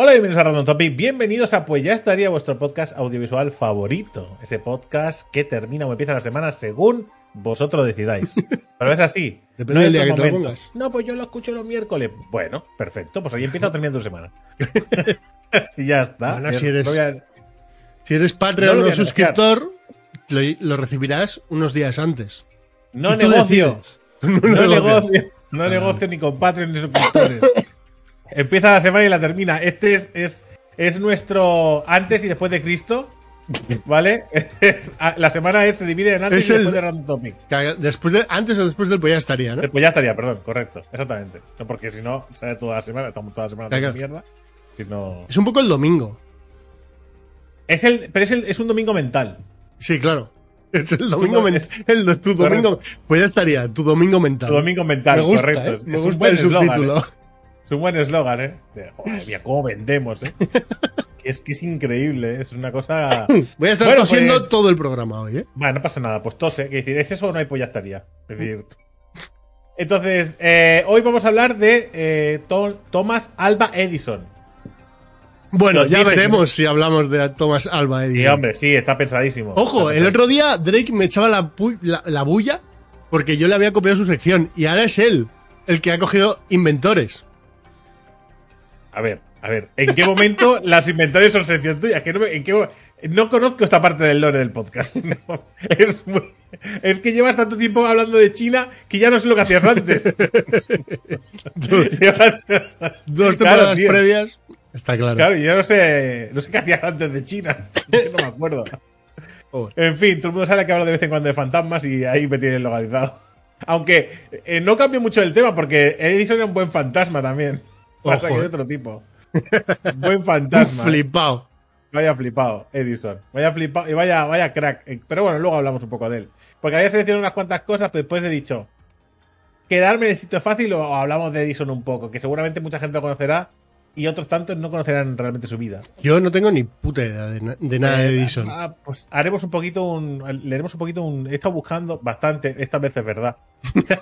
Hola, bienvenidos a Random Topic. Bienvenidos a Pues ya estaría vuestro podcast audiovisual favorito. Ese podcast que termina o empieza la semana según vosotros decidáis. Pero es así. Depende No del día que te lo pongas. No, pues yo lo escucho los miércoles. Bueno, perfecto. Pues ahí empieza o termina tu semana. y ya está. Bueno, si eres- no a- Si eres No Patreon voy o suscriptor, lo, lo recibirás unos días antes. No negocio. no No negocio. No negocio ni con Patreon ni suscriptores. Empieza la semana y la termina. Este es, es, es nuestro antes y después de Cristo. ¿Vale? Es- la semana es, se divide en antes Es y el- después de Random Topic. Después de, antes o después del pues ya estaría, ¿no? Pues ya estaría, perdón, correcto. Exactamente. No, porque si no, sale toda la semana, estamos toda la semana de mierda. Si no... Es un poco el domingo. Es el, pero es, el, es un domingo mental. Sí, claro. Es el domingo no- men- es- el de tu domingo. Pues ya estaría, tu domingo mental. Tu domingo mental, Me gusta, correcto. ¿eh? Me gusta el subtítulo. ¿eh? Es un buen eslogan, ¿eh? De, Joder, mira, cómo vendemos, ¿eh? Es que es increíble, es una cosa... Voy a estar Bueno, tosiendo pues- todo el programa hoy, ¿eh? Bueno, no pasa nada, pues tose. Que decir, ¿es eso o no hay ya estaría? Es decir... Entonces, eh, hoy vamos a hablar de eh, Thomas Alba Edison. Bueno, ya veremos si hablamos de Thomas Alba Sí, Edison. hombre, sí, está pensadísimo. Ojo, Está el otro día Drake me echaba la, la, la bulla porque yo le había copiado su sección y ahora es él el que ha cogido inventores. A ver, a ver, ¿en qué momento las inventores son sección tuya? Que no, me- en qué no conozco esta parte del lore del podcast. No, es, muy- es que llevas tanto tiempo hablando de China que ya no sé lo que hacías antes. Dos temporadas previas. Está claro. Claro, yo no sé, no sé qué hacías antes de China. No me acuerdo. En fin, todo el mundo sabe que hablo de vez en cuando de fantasmas y ahí me tienen localizado. Aunque eh, no cambio mucho el tema porque Edison era un buen fantasma también. Pasa Ojo, que de eh. otro tipo. buen fantasma. flipado. Vaya flipado, Edison. Vaya flipado y vaya, vaya crack. Eh, Pero bueno, luego hablamos un poco de él. Porque había seleccionado unas cuantas cosas, pero después he dicho, quedarme en el sitio fácil o hablamos de Edison un poco, que seguramente mucha gente lo conocerá y otros tantos no conocerán realmente su vida. Yo no tengo ni puta idea de, na- de nada de Eh, Edison. ah, pues haremos un poquito un. Leeremos un poquito un. He estado buscando bastante, esta vez es verdad.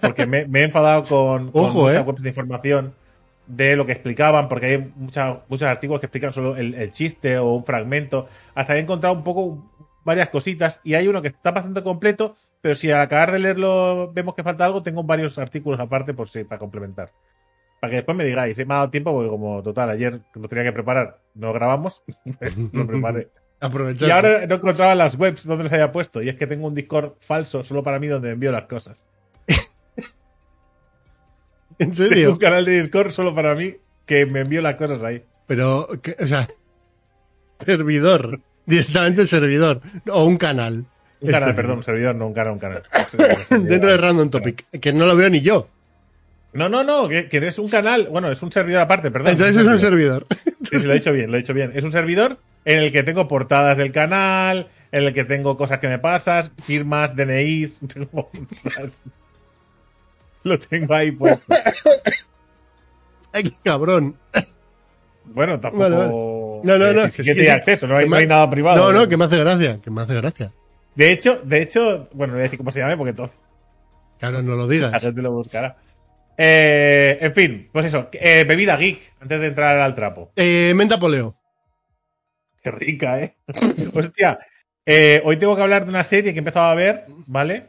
Porque me, me he enfadado con, con Ojo, eh. webs de información de lo que explicaban, porque hay muchas, muchos artículos que explican solo el, el chiste o un fragmento. Hasta he encontrado un poco varias cositas y hay uno que está bastante completo, pero si al acabar de leerlo vemos que falta algo, tengo varios artículos aparte por si, para complementar. Para que después me digáis, he me ha dado tiempo porque como total, ayer lo tenía que preparar, no grabamos, lo preparé. Y ahora no encontraba las webs donde les había puesto. Y es que tengo un Discord falso solo para mí donde envío las cosas. ¿En Tengo un serio? canal de Discord solo para mí que me envío las cosas ahí. Pero, o sea, servidor. Directamente servidor. O un canal. Un canal, Específico. perdón, servidor, no un canal, un canal. Dentro de Random Topic. Que no lo veo ni yo. No, no, no, que, que es un canal. Bueno, es un servidor aparte, perdón. Entonces es un servidor. Sí, sí, lo he dicho bien, lo he dicho bien. Es un servidor en el que tengo portadas del canal, en el que tengo cosas que me pasas, firmas, DNIs. tengo cosas. Lo tengo ahí puesto. Ay, qué cabrón. Bueno, tampoco. Vale, vale. No, no, no, que si sí, que que tiene sí. acceso, no hay, no hay nada privado. No, no, que me hace gracia. Que me hace gracia. De hecho, de hecho, bueno, no voy a decir cómo se llama porque todo, Claro, no lo la digas. gente lo buscará. Eh, en fin, pues eso, eh, bebida geek, antes de entrar al trapo. Eh, menta poleo. Qué rica, ¿eh? Hostia, eh, hoy tengo que hablar de una serie que he empezado a ver, ¿vale?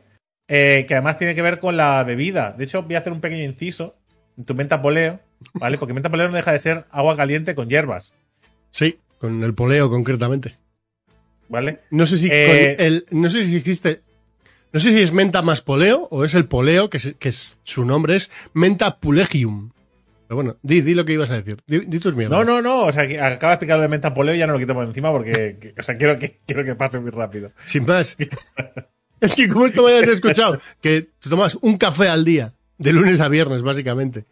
Eh, que además tiene que ver con la bebida. De hecho, voy a hacer un pequeño inciso en tu menta poleo, ¿vale? Porque menta poleo no deja de ser agua caliente con hierbas, Sí, con el poleo concretamente. ¿vale? No sé si Eh, con el, no sé si existe. No sé si es menta más poleo o es el poleo, que, es- que es- su nombre es menta pulegium. Pero bueno, di, di lo que ibas a decir. Di, di tus mierdas. No, no, no, o sea, que acaba de explicar lo de menta poleo y ya no lo quito por encima porque, que- o sea, quiero que, quiero que pase muy rápido. Sin más. es que como esto me hayas escuchado, que te tomas un café al día, de lunes a viernes, básicamente.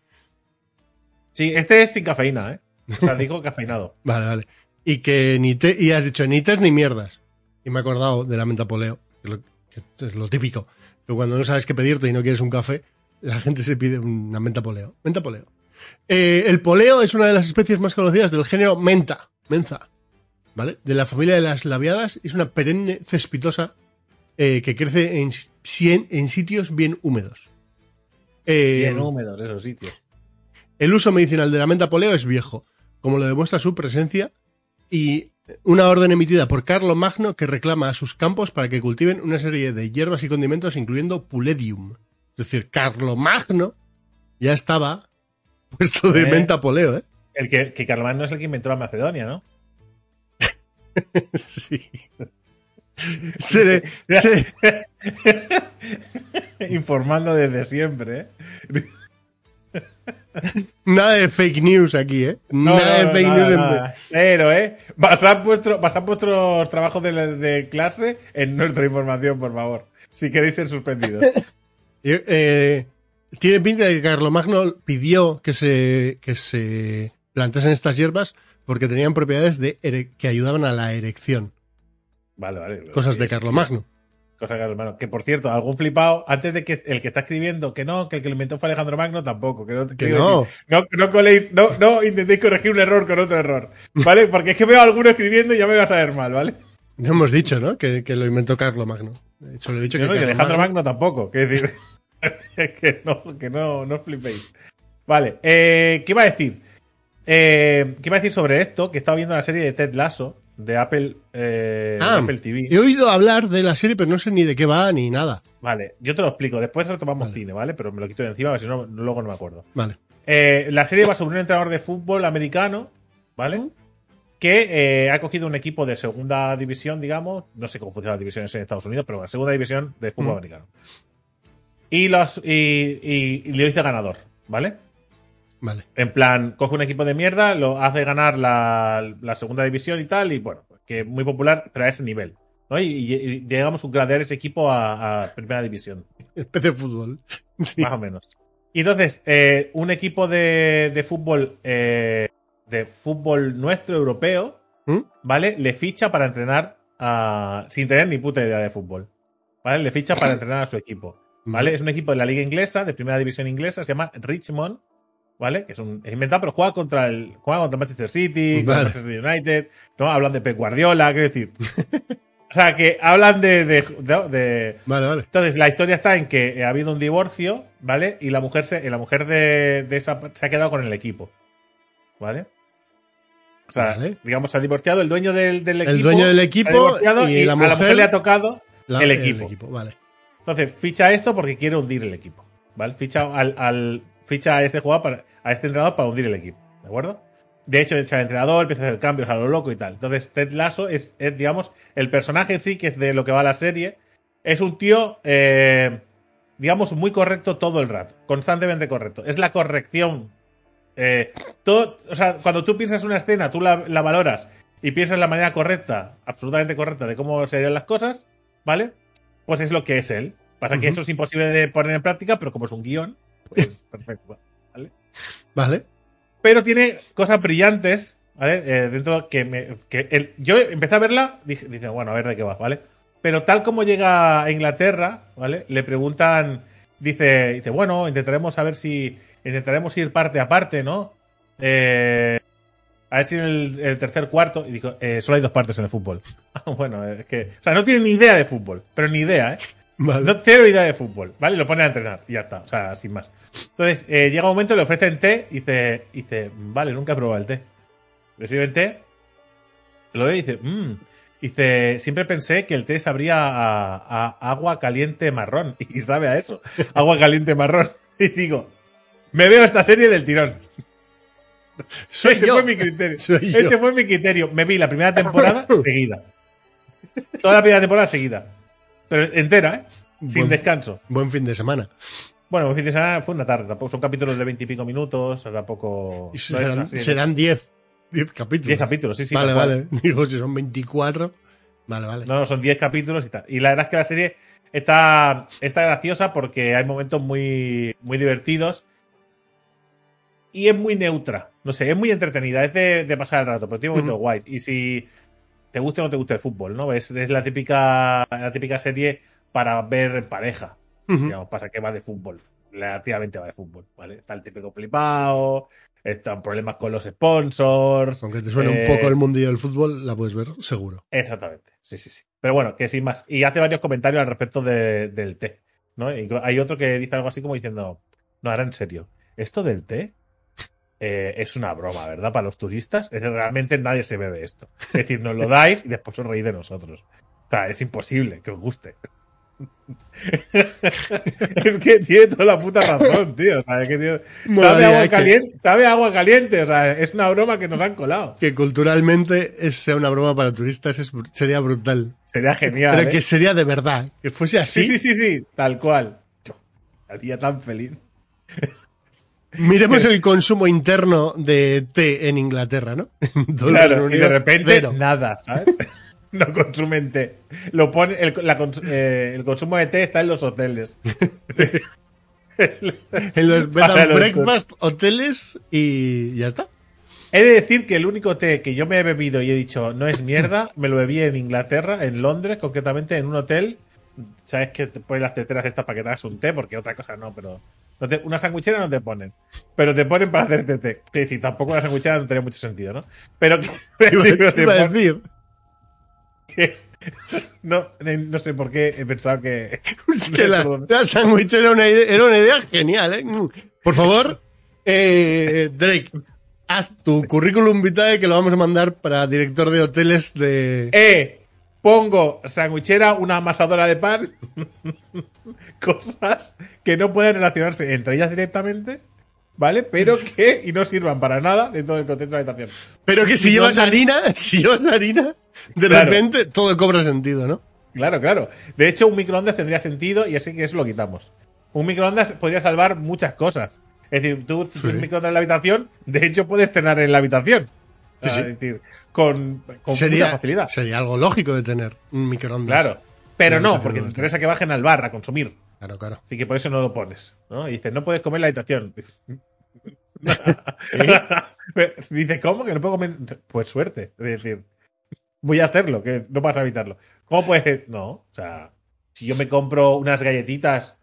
Sí, este es sin cafeína, ¿eh? O sea, digo cafeinado. Vale, vale. Y que ni te, y has dicho ni tés ni mierdas. Y me he acordado de la menta poleo, que, lo- que es lo típico. Que cuando no sabes qué pedirte y no quieres un café, la gente se pide una menta poleo. Menta poleo. Eh, el poleo es una de las especies más conocidas del género menta. Menza. ¿Vale? De la familia de las labiadas. Es una perenne cespitosa eh, que crece en, sitios bien húmedos. Eh, Bien húmedos esos sitios. el uso medicinal de la menta poleo es viejo. como lo demuestra su presencia y una orden emitida por Carlo Magno que reclama a sus campos para que cultiven una serie de hierbas y condimentos incluyendo puledium. Es decir, Carlo Magno ya estaba puesto de Eh. menta poleo, ¿eh? El que, que Carlomagno es el que inventó la Macedonia, ¿no? Sí. Se le- se- Informando desde siempre, ¿eh? nada de fake news aquí, ¿eh? No, nada no, de fake nada, news. en- nada. Pero, ¿eh? Basad, vuestro, basad vuestros trabajos de, la- de clase en nuestra información, por favor. Si queréis ser suspendidos. Eh, tiene pinta de que Carlomagno pidió que se, que se plantasen estas hierbas porque tenían propiedades de que ayudaban a la erección. Vale, vale. Cosas de Carlomagno. Cosas de Carlomagno. Que por cierto, algún flipado, antes de que el que está escribiendo que no, que el que lo inventó fue Alejandro Magno, tampoco. Que no, Que no. no, no coléis, no, no intentéis corregir un error con otro error. ¿Vale? Porque es que veo a alguno escribiendo y ya me vas a ver mal, ¿vale? No hemos dicho, ¿no? Que, que lo inventó Carlomagno. De hecho, lo he dicho Yo que no, y Alejandro Carlomagno- Magno tampoco. Que decir, que no, que no, no os flipéis. Vale, eh, ¿qué iba a decir? Eh, ¿Qué iba a decir sobre esto? Que estaba viendo la serie de Ted Lasso de Apple, eh, de Ah, Apple TV. He oído hablar de la serie, pero no sé ni de qué va ni nada. Vale, yo te lo explico. Después retomamos Vale. cine, ¿vale? Pero me lo quito de encima, porque si no, luego no me acuerdo. Vale. Eh, la serie va sobre un entrenador de fútbol americano, ¿vale? Que eh, ha cogido un equipo de segunda división, digamos. No sé cómo funcionan las divisiones en Estados Unidos, pero la segunda división de fútbol Mm. americano. Y, los, y, y- y le hizo ganador, ¿vale? Vale. En plan, coge un equipo de mierda, lo hace ganar la, la segunda división y tal, y bueno, que es muy popular, pero a ese nivel. ¿no? Y, y- y llegamos a gradear ese equipo a, a primera división Especie de fútbol. Sí. más o menos. Y entonces, eh, un equipo de, de fútbol, eh, de fútbol nuestro, europeo, ¿Mm? ¿vale? Le ficha para entrenar a- sin tener ni puta idea de fútbol. ¿Vale? Le ficha para entrenar a su equipo. ¿Vale? Es un equipo de la liga inglesa, de primera división inglesa, se llama Richmond, ¿vale? Que es un es inventado, pero juega contra el juega contra Manchester City, contra. Manchester United, ¿no? Hablan de Pep Guardiola, quiero decir. o sea, que hablan de- de- de- de Vale, vale. entonces, la historia está en que ha habido un divorcio, ¿vale? Y la mujer se, la mujer de, de esa se ha quedado con el equipo. ¿Vale? O sea, digamos, se ha divorciado el dueño del, del equipo. El dueño del equipo y, la a mujer, la mujer le ha tocado. la- el equipo. Vale. Entonces, ficha esto porque quiere hundir el equipo. ¿Vale? Ficha al, al- ficha a este jugador para, a este entrenador para hundir el equipo. ¿De acuerdo? De hecho, echa al entrenador, empieza a hacer cambios a lo loco y tal. Entonces, Ted Lasso es, es, digamos, el personaje en sí, que es de lo que va la serie. Es un tío, eh, digamos, muy correcto todo el rato. Constantemente correcto. Es la corrección. eh, todo, o sea, cuando tú piensas una escena, tú la, la valoras y piensas la manera correcta, absolutamente correcta, de cómo serían las cosas, ¿vale? Pues es lo que es él. Pasa que eso es imposible de poner en práctica, pero como es un guion, pues perfecto. Vale. Pero tiene cosas brillantes, ¿vale? Eh, dentro que, me, que el- yo empecé a verla, dije, dice, bueno, a ver de qué va, ¿vale? Pero tal como llega a Inglaterra, ¿vale? Le preguntan, dice, dice, bueno, intentaremos saber si, intentaremos ir parte a parte, ¿no? Eh, a ver si en el, el tercer cuarto, y dijo, eh, solo hay dos partes en el fútbol. bueno, es que, o sea, no tiene ni idea de fútbol, pero ni idea, ¿eh? Vale. No cero idea de fútbol, ¿vale? Lo pone a entrenar y ya está, o sea, sin más. Entonces, eh, llega un momento, le ofrecen té y dice, y dice, vale, nunca he probado el té. Le sirven té, lo ve y dice, mmm. Dice, siempre pensé que el té sabría a, a agua caliente marrón. Y sabe a eso, agua caliente marrón. Y digo, me veo esta serie del tirón. Soy este yo. fue mi criterio. Soy yo. Este fue mi criterio. Me vi la primera temporada seguida. Toda la primera temporada seguida. Pero entera, ¿eh? Sin Buen- descanso. Buen fin de semana. Bueno, el fin de semana fue una tarde, tampoco son capítulos de veintipico minutos, tampoco. Y no es serán, 10. 10 capítulos. 10 capítulos, sí, sí. vale, vale. Digo, si son 24. Vale, vale. No, no, son 10 capítulos y tal. Y la verdad es que la serie está, está graciosa porque hay momentos muy, muy divertidos. Y es muy neutra. No sé, es muy entretenida. Es de, de pasar el rato, pero tiene momentos Ujú. guays. Y si te gusta o no te gusta el fútbol, ¿no? Es, es la típica la típica serie para ver en pareja. Digamos, pasa que va de fútbol. Relativamente va de fútbol, ¿vale? Está el típico flipado, están problemas con los sponsors. Aunque te suene Eh, un poco el mundillo del fútbol, la puedes ver seguro. Exactamente, sí, sí, sí. Pero bueno, que sin más. Y hace varios comentarios al respecto de- del té, ¿no? Y hay otro que dice algo así como diciendo, no, ahora en serio, ¿esto del té? Eh, es una broma, ¿verdad? Para los turistas. Es realmente nadie se bebe esto. Es decir, nos lo dais y después os reís de nosotros. O sea, es imposible que os guste. es que tiene toda la puta razón, tío. O sea, es que tiene- Molaría sabe, agua que- caliente, sabe agua caliente. O sea, es una broma que nos han colado. Que culturalmente es- sea una broma para turistas es sería brutal. Sería genial. Pero ¿eh? que sería de verdad. Que fuese así. Sí, sí, sí, sí, tal cual. Yo estaría tan feliz. Miremos el consumo interno de té en Inglaterra, ¿no? En todo el Claro, y de repente cero. nada, ¿sabes? no consumen té. Lo pone, el, la cons- eh, el consumo de té está en los hoteles. En los bed breakfast, hoteles y ya está. He de decir que el único té que yo me he bebido y he dicho no es mierda, me lo bebí en Inglaterra, en Londres, concretamente en un hotel. Sabes que te ponen las teteras estas para que te hagas un té, porque otra cosa no, pero. No te- una sandwichera no te ponen. Pero te ponen para hacerte té. Es decir, tampoco una sandwichera no tenía mucho sentido, ¿no? Pero. Iba, te iba a decir. no, no sé por qué he pensado que. Es que la, Perdón. la sándwich era una idea, era una idea genial, ¿eh? Mm. Por favor, eh, Drake, haz tu currículum vitae que lo vamos a mandar para director de hoteles de... Eh, pongo sandwichera, una amasadora de pan, cosas que no pueden relacionarse entre ellas directamente, ¿vale? Pero que y no sirvan para nada dentro del contexto de la habitación. Pero que si llevas harina, si llevas harina, de Claro. repente todo cobra sentido, ¿no? Claro, claro. De hecho, un microondas tendría sentido y así que eso lo quitamos. Un microondas podría salvar muchas cosas. Es decir, tú si tienes un microondas en la habitación, de hecho puedes cenar en la habitación. Sí, sí. Es decir, con, con mucha sería, facilidad. sería algo lógico de tener un microondas. Claro. Pero no, porque te interesa que bajen al bar a consumir. Claro, claro. Así que por eso no lo pones. ¿no? Y dices, no puedes comer en la habitación. Dice, ¿cómo que no puedo comer? Pues suerte. Es decir, voy a hacerlo, que no vas a evitarlo. ¿Cómo puedes? No. O sea, si yo me compro unas galletitas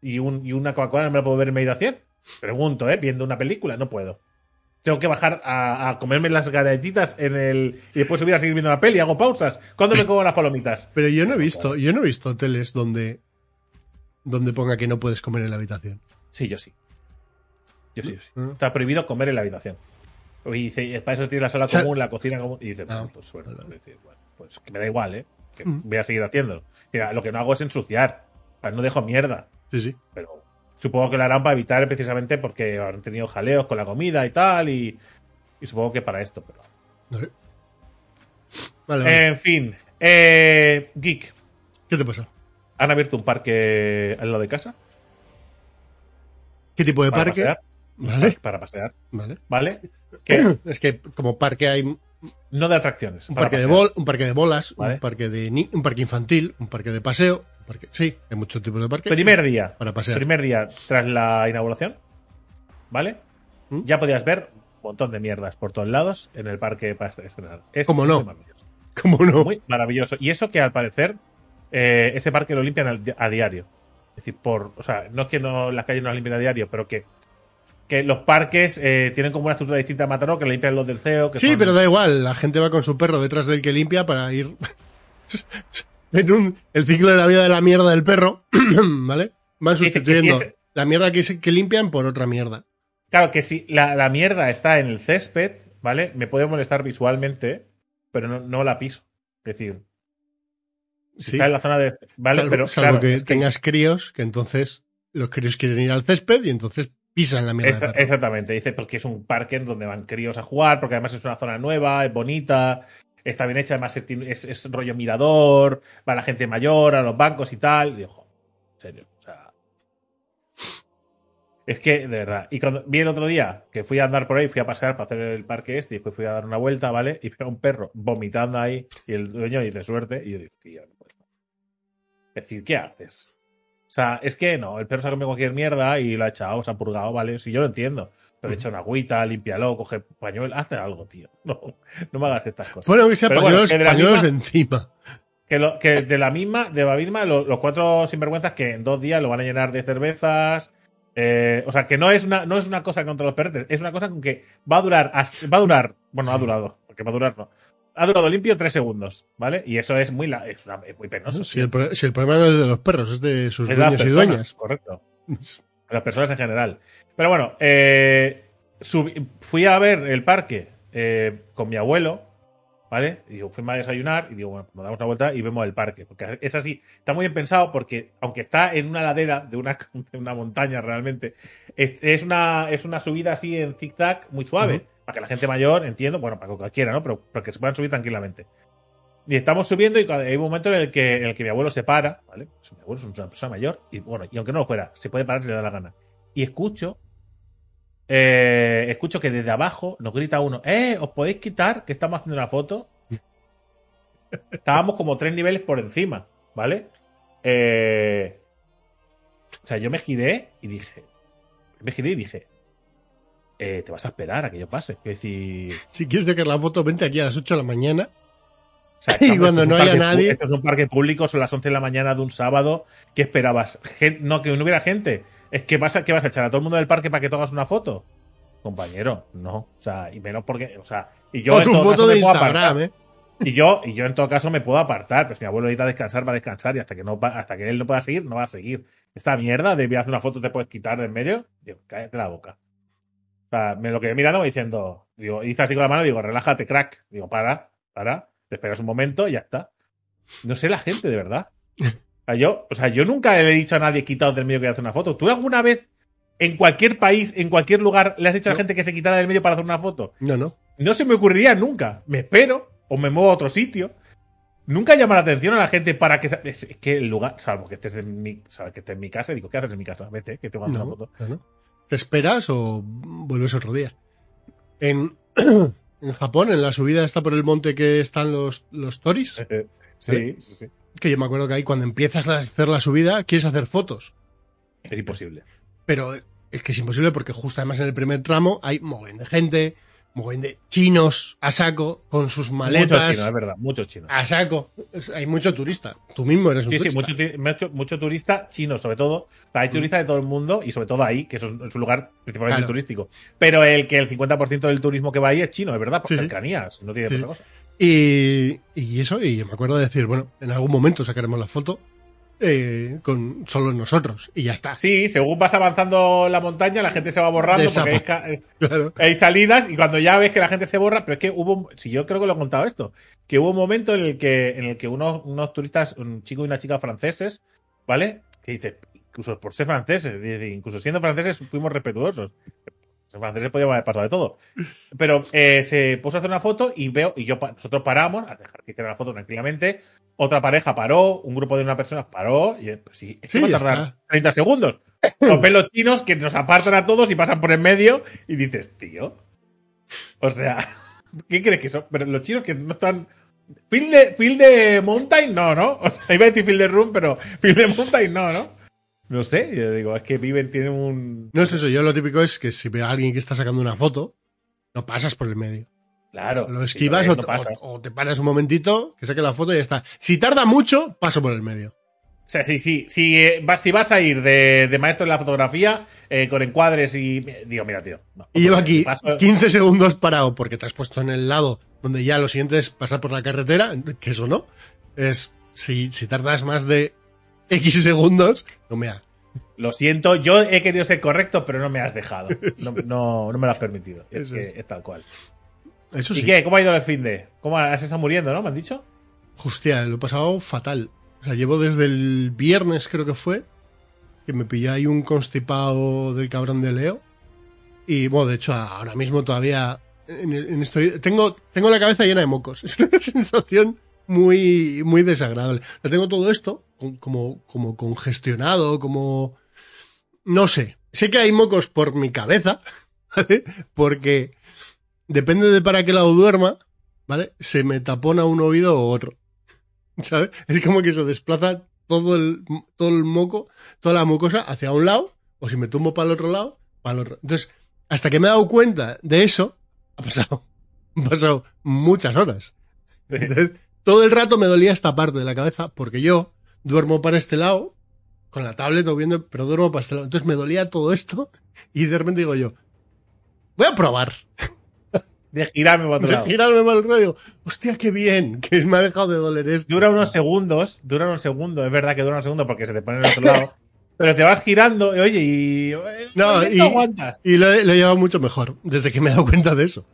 y, un, y una Coca-Cola, ¿no me la puedo ver en mi habitación? Pregunto, ¿eh? Viendo una película, no puedo. Tengo que bajar a, a comerme las galletitas en el y después subir a seguir viendo la peli, hago pausas. ¿Cuándo me como las palomitas? Pero yo no he visto, yo no he visto hoteles donde, donde ponga que no puedes comer en la habitación. Sí, yo sí. Yo sí, yo sí. Está prohibido comer en la habitación. Y dice, para eso tienes la sala O sea- común, la cocina común. Y dice, Ah, pues suerte. vale, bueno, pues que me da igual, ¿eh? Que Mm. voy a seguir haciéndolo. Mira, lo que no hago es ensuciar. No dejo mierda. Sí, sí. Pero supongo que lo harán para evitar precisamente porque han tenido jaleos con la comida y tal. Y, y supongo que para esto. Pero... Vale. Vale, vale. En fin. Eh, Geek. ¿Qué te pasa? ¿Han abierto un parque al lado de casa? ¿Qué tipo de Para parque? pasear. Vale, Para pasear. vale. ¿Vale? Que Es que como parque hay un no de atracciones. para parque de bol, un parque de bolas, Vale. un parque de ni- un parque infantil, un parque de paseo, un parque, sí, hay muchos tipos de parque. Primer día. para pasear. Primer día tras la inauguración, ¿vale? ¿Mm? Ya podías ver un montón de mierdas por todos lados en el parque para estrenar. Es ¿Cómo no? maravilloso. ¿Cómo no? Muy maravilloso. Y eso que al parecer eh, ese parque lo limpian al a diario. Es decir, por, o sea, no es que no, las calles no las limpien a diario, pero que, que los parques eh, tienen como una estructura distinta a Mataró, que limpian los del CEO. Que Sí, son- pero da igual, la gente va con su perro detrás del que limpia para ir en un el ciclo de la vida de la mierda del perro, ¿vale? Van sustituyendo si la mierda que, limpian por otra mierda. Claro que si la, la mierda está en el césped, ¿vale? Me puede molestar visualmente, pero no, no la piso. Es decir, si Sí, está en la zona de. Vale, salvo, pero. salvo claro, que es que- tengas críos, que entonces los críos quieren ir al césped y entonces pisan la mierda. Esa- exactamente, dice porque es un parque en donde van críos a jugar, porque además es una zona nueva, es bonita, está bien hecha, además es, es- es rollo mirador, va la gente mayor, a los bancos y tal. Y digo, "Jo, en serio, o sea. Es que, de verdad. Y cuando vi el otro día que fui a andar por ahí, fui a pasear para hacer el parque este, y después fui a dar una vuelta, ¿vale? Y veo a un perro vomitando ahí, y el dueño dice suerte, y yo digo, tío, no. Es decir, ¿qué haces? O sea, es que no, el perro se ha comido cualquier mierda y lo ha echado, se ha purgado, ¿vale? Si yo lo entiendo. Pero echa una agüita, límpialo, coge pañuelo, hazte algo, tío. No, no me hagas estas cosas. Bueno, que sea Pero bueno, pañuelos, que de la pañuelos misma- encima. Que, lo, que de la misma, de la misma, lo- los cuatro sinvergüenzas que en dos días lo van a llenar de cervezas. eh, o sea, que no es una, no es una cosa contra los perretes, es una cosa con que va a durar, va a durar, bueno, ha durado, porque va a durar, no. Ha durado limpio tres segundos, ¿ale? Y eso es muy, la- es, una- es muy penoso. Si el, pro- si el problema no es de los perros, es de sus Es de las dueños y dueñas. Correcto. De las personas en general. Pero bueno, eh, subí- fui a ver el parque eh, con mi abuelo, ¿vale? Y digo, fuimos a desayunar y digo, bueno, nos damos una vuelta y vemos el parque. Porque es así, está muy bien pensado porque, aunque está en una ladera de una, de una montaña realmente, es, una, es una subida así en zig-zag muy suave. Para que la gente mayor, entiendo, bueno, para cualquiera, ¿no? Pero para que se puedan subir tranquilamente. Y estamos subiendo y hay un momento en el que, en el que mi abuelo se para, ¿vale? Mi abuelo es una persona mayor y bueno, y aunque no lo fuera, se puede parar si le da la gana. Y escucho, eh, escucho que desde abajo nos grita uno, ¡eh! ¿Os podéis quitar que estamos haciendo una foto? Estábamos como tres niveles por encima, ¿vale? Eh, o sea, yo me giré y dije, me giré y dije, eh, te vas a esperar a que yo pase. Es decir, Si quieres sacar la foto, vente aquí a las 8 de la mañana. O sea, Y cuando esto es no haya nadie- Esto es un parque público, son las 11 de la mañana de un sábado. ¿Qué esperabas? Gen- no, que no hubiera gente. Es que vas a, ¿qué vas a echar a todo el mundo del parque para que hagas una foto. Compañero, no. O sea, y menos porque. O sea, y yo. o tu foto de Instagram. ¿eh? Y yo, y yo en todo caso me puedo apartar. Pues mi abuelo necesita descansar, va a descansar. Y hasta que no hasta que él no pueda seguir, no va a seguir. Esta mierda de hacer una foto, te puedes quitar de en medio. Digo, cállate la boca. Sea, me lo quedé mirando diciendo, digo, hice así con la mano, digo, relájate, crack. Digo, para, para, te esperas un momento y ya está. No sé la gente, de verdad. O sea, yo, o sea, yo nunca le he dicho a nadie quitado del medio que hacer una foto. ¿Tú alguna vez, en cualquier país, en cualquier lugar, le has dicho a la No. gente que se quitara del medio para hacer una foto? No, no. No se me ocurriría nunca. Me espero o me muevo a otro sitio. Nunca llama la atención a la gente para que... Es, es que el lugar, salvo que estés en mi, salvo que estés en mi casa, digo, ¿qué haces en mi casa? Vete, que te a hacer una No, foto. no, no. ¿Te esperas o vuelves otro día? En, en Japón, en la subida está por el monte que están los, los toris, sí, sí, sí. que yo me acuerdo que ahí cuando empiezas a hacer la subida quieres hacer fotos. Es imposible. Pero es que es imposible porque justo además en el primer tramo hay mogollón de gente, mogollón de chinos a saco con sus Muchos maletas chinos, es verdad, muchos chinos. a saco. Hay mucho turista. Tú mismo eres un Sí, sí, turista. mucho, ti- mucho, mucho turista chino, sobre todo. Hay turistas de todo el mundo y sobre todo ahí, que es un, es un lugar principalmente Claro. turístico. Pero el que el 50% del turismo que va ahí es chino, es verdad, por Sí, sí. cercanías, no tiene Sí, otra sí. cosa. Y, y eso, y yo me acuerdo de decir, bueno, en algún momento sacaremos la foto eh, con solo nosotros y ya está. Sí, según vas avanzando la montaña, la gente se va borrando porque hay, Claro. salidas y cuando ya ves que la gente se borra, pero es que hubo, si yo creo que lo he contado esto, que hubo un momento en el que, en el que unos, unos turistas, un chico y una chica franceses, ¿vale? Que dice, incluso por ser franceses, incluso siendo franceses fuimos respetuosos. Los franceses podían haber pasado de todo. Pero eh, se puso a hacer una foto y veo, y yo nosotros paramos a dejar que hiciera la foto tranquilamente. Otra pareja paró, un grupo de una persona paró, y eh, pues sí, es que Sí, va a tardar está. 30 segundos. Los ven los chinos que nos apartan a todos y pasan por en medio y dices, tío. O sea, ¿qué crees que son? Pero los chinos que no están. Field de, field de Mountain, no, ¿no? O sea, iba a decir Field de Room, pero Field de Mountain, no, ¿no? No sé, yo digo, es que viven, tienen un. No es eso, yo lo típico es que si veo a alguien que está sacando una foto, no pasas por el medio. Claro. Lo esquivas o, ves, no pasas. o- o te paras un momentito, que saque la foto y ya está. Si tarda mucho, paso por el medio. O sea, sí, sí. Si, eh, vas, si vas a ir de, de maestro en la fotografía, eh, con encuadres y. Digo, mira, tío. no, Y llevo aquí paso- 15 segundos parado porque te has puesto en el lado donde ya lo siguiente es pasar por la carretera, que eso no. Es, si, si tardas más de X segundos, no me ha. Lo siento, yo he querido ser correcto, pero no me has dejado. No, no, no me lo has permitido. Es, Eso que es. es tal cual. Eso ¿Y sí. qué? ¿Cómo ha ido el fin de? ¿Cómo has estado muriendo, no? ¿Me han dicho? Hostia, lo he pasado fatal. O sea, llevo desde el viernes, creo que fue, que me pillé ahí un constipado del cabrón de Leo. Y bueno, de hecho, ahora mismo todavía en, en estoy, tengo, tengo la cabeza llena de mocos. Es una sensación muy, muy desagradable. Tengo todo esto como, como congestionado, como... No sé. Sé que hay mocos por mi cabeza, ¿vale? Porque depende de para qué lado duerma, ¿vale? Se me tapona un oído o otro. ¿Sabes? Es como que se desplaza todo el, todo el moco, toda la mucosa hacia un lado, o si me tumbo para el otro lado, para el otro. Entonces, hasta que me he dado cuenta de eso, ha pasado, han pasado muchas horas. Entonces, todo el rato me dolía esta parte de la cabeza, porque yo duermo para este lado, con la tablet o viendo, pero duermo para este lado. Entonces me dolía todo esto, y de repente digo yo, voy a probar. De girarme para otro De lado. girarme mal rollo. Hostia, qué bien, que me ha dejado de doler esto. Dura unos segundos, dura unos segundos, es verdad que dura unos segundos porque se te pone en el otro lado. pero te vas girando, y, oye, y. No, ¿cuánto y- aguantas? Y lo, he- lo he llevado mucho mejor, desde que me he dado cuenta de eso.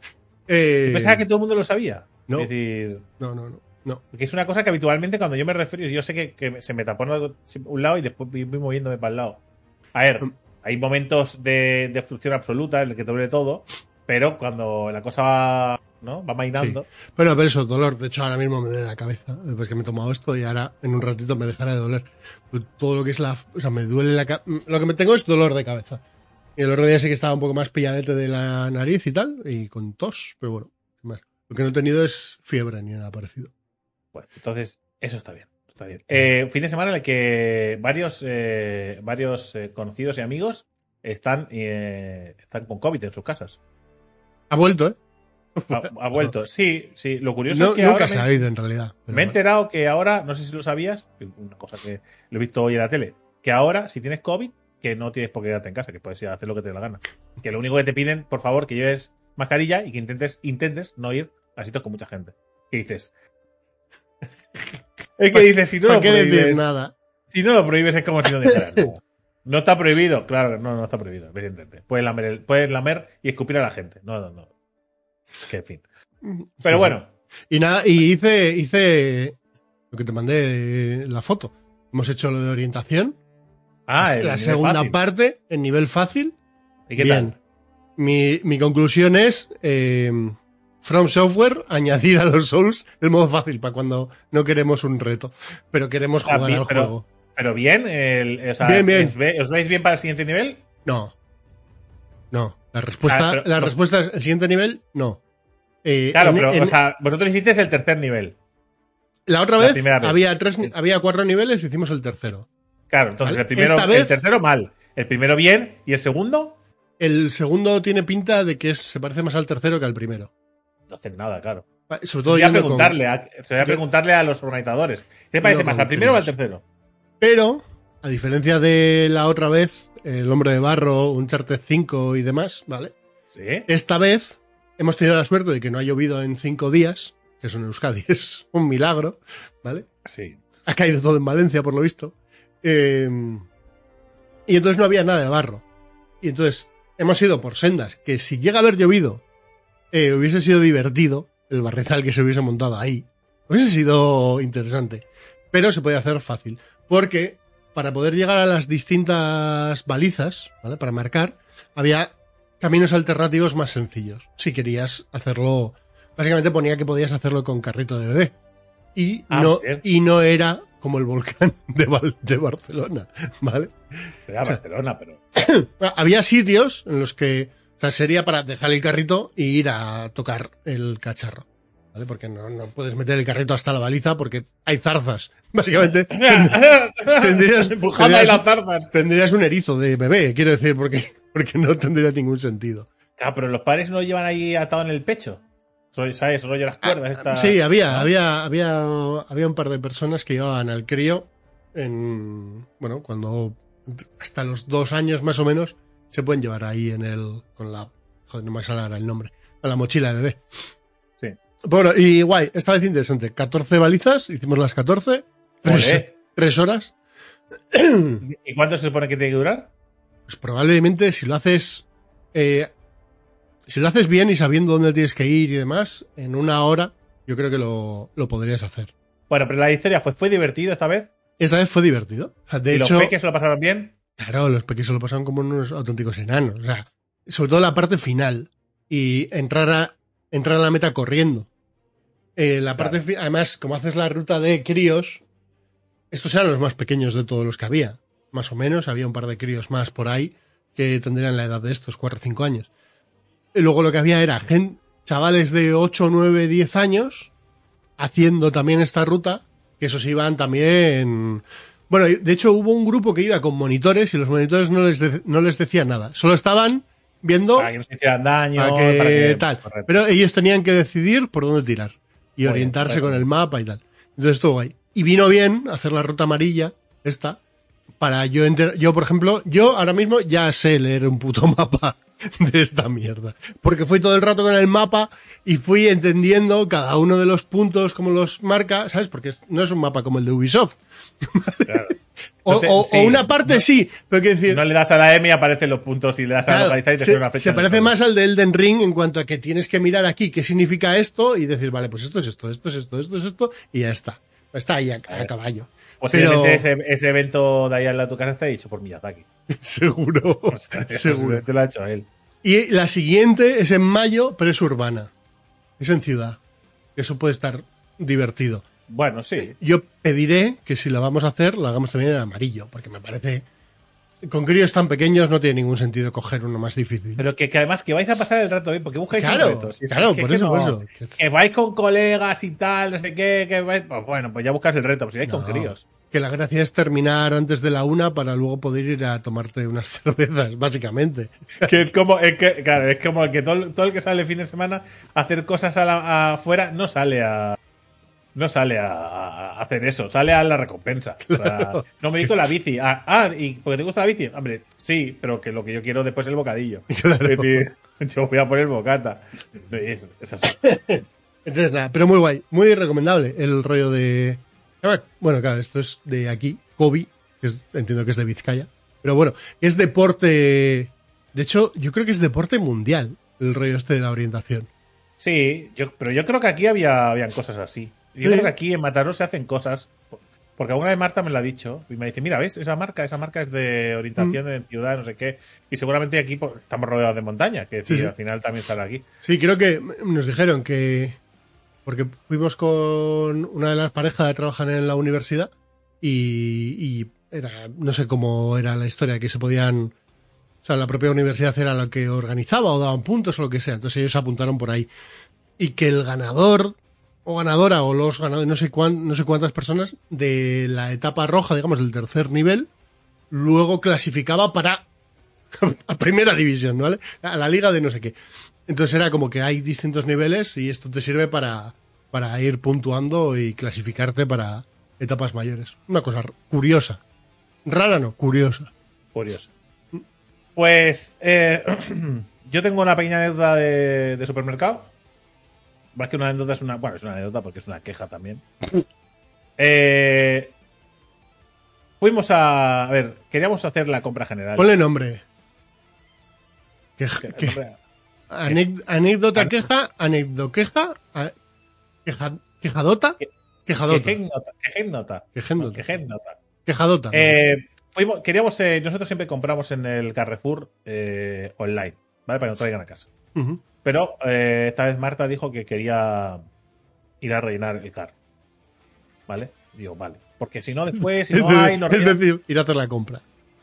Eh, Pensaba que todo el mundo lo sabía. no. Es decir, No, no, no. No. que es una cosa que habitualmente cuando yo me refiero, yo sé que, que se me tapó un lado y después voy moviéndome para el lado. A ver, Mm. hay momentos de, de obstrucción absoluta en el que te duele todo, pero cuando la cosa va, ¿no? va mainando. Bueno, pero eso, dolor. De hecho, ahora mismo me duele la cabeza. Después que me he tomado esto y ahora en un ratito me dejará de doler. Pues Todo lo que es la. O sea, me duele la cabeza. Lo que me tengo es dolor de cabeza. Y el otro día sí que estaba un poco más pilladete de la nariz y tal, y con tos, pero bueno, más. Lo que no he tenido es fiebre ni nada parecido. Bueno, entonces, eso está bien. Está bien. Eh, fin de semana en el que varios, eh, varios eh, conocidos y amigos están, están con COVID en sus casas. Ha vuelto, ¿eh? Ha, ha vuelto. Sí, sí. Lo curioso No, es que nunca ahora se me- ha ido en realidad. Me he enterado que ahora, no sé si lo sabías, una cosa que lo he visto hoy en la tele, que ahora, si tienes COVID, que no tienes por qué quedarte en casa, que puedes ir a hacer lo que te dé la gana. Que lo único que te piden, por favor, que lleves mascarilla y que intentes, intentes no ir a sitios con mucha gente. ¿Qué dices? Es que dices, si no ¿Para lo qué decir prohíbes, nada? si no lo prohíbes es como si no dijeras. No está prohibido, claro que no, no está prohibido, evidentemente. Puedes lamer, el- puedes lamer y escupir a la gente. No, no, no. Que en fin. Pero Sí, bueno, Y nada, y hice, hice lo que te mandé, la foto. Hemos hecho lo de orientación. ah, la segunda fácil. parte, en nivel fácil. ¿Y qué Bien. tal? Mi, mi conclusión es, eh, From Software, añadir a los Souls el modo fácil para cuando no queremos un reto, pero queremos jugar al pero- juego. Pero bien, el, o sea, Bien, bien. ¿os, ve- os veis bien para el siguiente nivel? No. No. La respuesta, Ah, pero- la respuesta es el siguiente nivel, no. Eh, Claro, en- pero, en- o sea, vosotros hicisteis el tercer nivel. la otra vez, había tres, había cuatro niveles, hicimos el tercero. Claro, entonces Vale. el primero, Esta el tercero mal, el primero bien y el segundo El segundo tiene pinta de que es- se parece más al tercero que al primero. No hacen nada, claro. Sobre todo Voy a yendo con- preguntarle, a, se voy a Yo- preguntarle a los organizadores. ¿Qué parece Yo más, al primero o al tercero? Pero, a diferencia de la otra vez, el hombre de barro, un Uncharted 5 y demás, ¿vale? Sí. Esta vez hemos tenido la suerte de que no ha llovido en cinco días, que eso en Euskadi es un milagro, ¿vale? Sí. Ha caído todo en Valencia, por lo visto. Eh, y entonces no había nada de barro. Y entonces hemos ido por sendas que si llega a haber llovido, eh, hubiese sido divertido el barrizal que se hubiese montado ahí. Hubiese sido interesante. Pero se puede hacer fácil. Porque para poder llegar a las distintas balizas, ¿vale? Para marcar, había caminos alternativos más sencillos. Si querías hacerlo, básicamente ponía que podías hacerlo con carrito de bebé. Y Ah, no, bien. y no era como el volcán de, Val- de Barcelona, ¿vale? Era Barcelona, pero. Había sitios en los que o sea, sería para dejar el carrito y ir a tocar el cacharro. ¿Vale? Porque no, no puedes meter el carrito hasta la baliza porque hay zarzas. Básicamente tendrías, tendrías- las zarzas. tendrías un erizo de bebé, quiero decir, porque, porque no tendría ningún sentido. Claro, pero los padres no lo llevan ahí atado en el pecho. ¿Sabes? Rollo las cuerdas. esta- Ah, Sí, había, había, había, había un par de personas que llevaban al crío en, bueno, cuando hasta los dos años más o menos se pueden llevar ahí en el, con la, joder, no me sale ahora el nombre, con la mochila de bebé. Sí. Bueno, y guay, esta vez interesante. 14 balizas, hicimos las 14, tres, tres horas. ¿Y cuánto se supone que tiene que durar? Pues probablemente si lo haces, eh, si lo haces bien y sabiendo dónde tienes que ir y demás, en una hora yo creo que lo, lo podrías hacer. Bueno, pero la historia fue, fue divertido esta vez. Esta vez fue divertido. De y hecho, los peques se lo pasaron bien. Claro, los peques se lo pasaron como unos auténticos enanos. O sea, sobre todo la parte final y entrar a, entrar a la meta corriendo. Eh, la parte, además, como haces la ruta de críos, estos eran los más pequeños de todos los que había. Más o menos, había un par de críos más por ahí que tendrían la edad de estos, 4 o 5 años. Y luego lo que había era gen- chavales de 8, 9, 10 años haciendo también esta ruta, que esos iban también... Bueno, de hecho hubo un grupo que iba con monitores y los monitores no les, de- no les decían nada. Solo estaban viendo Para que no se hicieran daño. para que, para que- tal. correcto. Pero ellos tenían que decidir por dónde tirar y orientarse con el mapa y tal. Entonces estuvo guay. Y vino bien hacer la ruta amarilla, esta, para yo enter- yo por ejemplo, yo ahora mismo ya sé leer un puto mapa de esta mierda. Porque fui todo el rato con el mapa y fui entendiendo cada uno de los puntos, cómo los marca, ¿sabes? Porque no es un mapa como el de Ubisoft. Claro. O, No te- o- o sí, una parte no- sí, pero quiero decir, No le das a la M y aparecen los puntos y le das a claro, localizar y te se, una flecha. se en parece más al de Elden Ring en cuanto a que tienes que mirar aquí qué significa esto y decir, vale, pues esto es esto, esto es esto, esto es esto, y ya está. Está ahí a, a caballo. Posiblemente Pero ese, ese evento de ahí al lado de tu casa está hecho por Miyazaki. seguro, O sea, seguro. posiblemente lo ha hecho él. Y la siguiente es en mayo, pero es urbana. Es en ciudad. Eso puede estar divertido. Bueno, sí. Yo pediré que si la vamos a hacer, lo hagamos también en amarillo, porque me parece... Con críos tan pequeños no tiene ningún sentido coger uno más difícil. Pero que, que además que vais a pasar el rato bien, porque buscáis Claro, un reto. Si claro, que- por que eso, no- por eso. Que vais con colegas y tal, no sé qué, que vais, pues bueno, pues ya buscas el reto, pues si vais con críos. Que la gracia es terminar antes de la una para luego poder ir a tomarte unas cervezas, básicamente. Que es como, es que, claro, es como el que todo, el- todo el que sale el fin de semana a hacer cosas a la- afuera no sale a. No sale a, a hacer eso, sale a la recompensa. O sea, no me digo la bici. Ah, ah, y porque te gusta la bici. Hombre, sí, pero que lo que yo quiero después es el bocadillo. Claro. Es decir, yo voy a poner bocata. Es, es así. Entonces, nada, pero muy guay, muy recomendable el rollo de. Bueno, claro, esto es de aquí, Kobe, que es- entiendo que es de Vizcaya. Pero bueno, es deporte. De hecho, yo creo que es deporte mundial el rollo este de la orientación. Sí, yo, pero yo creo que aquí había habían cosas así. Yo Sí. creo que aquí en Mataró se hacen cosas. Porque alguna vez Marta me lo ha dicho. Y me dice, mira, ¿ves? Esa marca, esa marca es de orientación Mm. de ciudad, no sé qué. Y seguramente aquí pues, estamos rodeados de montaña, que Sí, sí, sí. al final también estará aquí. Sí, creo que nos dijeron que. Porque fuimos con una de las parejas que trabajan en la universidad y, era. No sé cómo era la historia, que se podían. O sea, la propia universidad era la que organizaba o daban puntos o lo que sea. Entonces ellos se apuntaron por ahí. Y que el ganador o ganadora o los ganadores, no sé, cuán- no sé cuántas personas de la etapa roja, digamos, del tercer nivel, luego clasificaba para a primera división, ¿vale? A la liga de no sé qué. Entonces era como que hay distintos niveles y esto te sirve para, para ir puntuando y clasificarte para etapas mayores. Una cosa curiosa. Rara no, curiosa. Curioso. Pues eh, yo tengo una pequeña anécdota de, de supermercado. Más que una anécdota es una. Bueno, es una anécdota porque es una queja también. Eh, fuimos a. A ver, queríamos hacer la compra general. Ponle nombre. Que- Que- que- compra- anec- anécdota Ane- queja, anécdoqueja, a- queja, quejadota, Que- quejadota, quejadota. Eh, fuimos- queríamos, eh, nosotros siempre compramos en el Carrefour eh, online, ¿vale? Para que nos traigan a casa. Pero eh, esta vez Marta dijo que quería ir a rellenar el carro. ¿Vale? Digo, vale. Porque si no, después, si no hay, lo es rellenan. decir, ir a hacer la compra.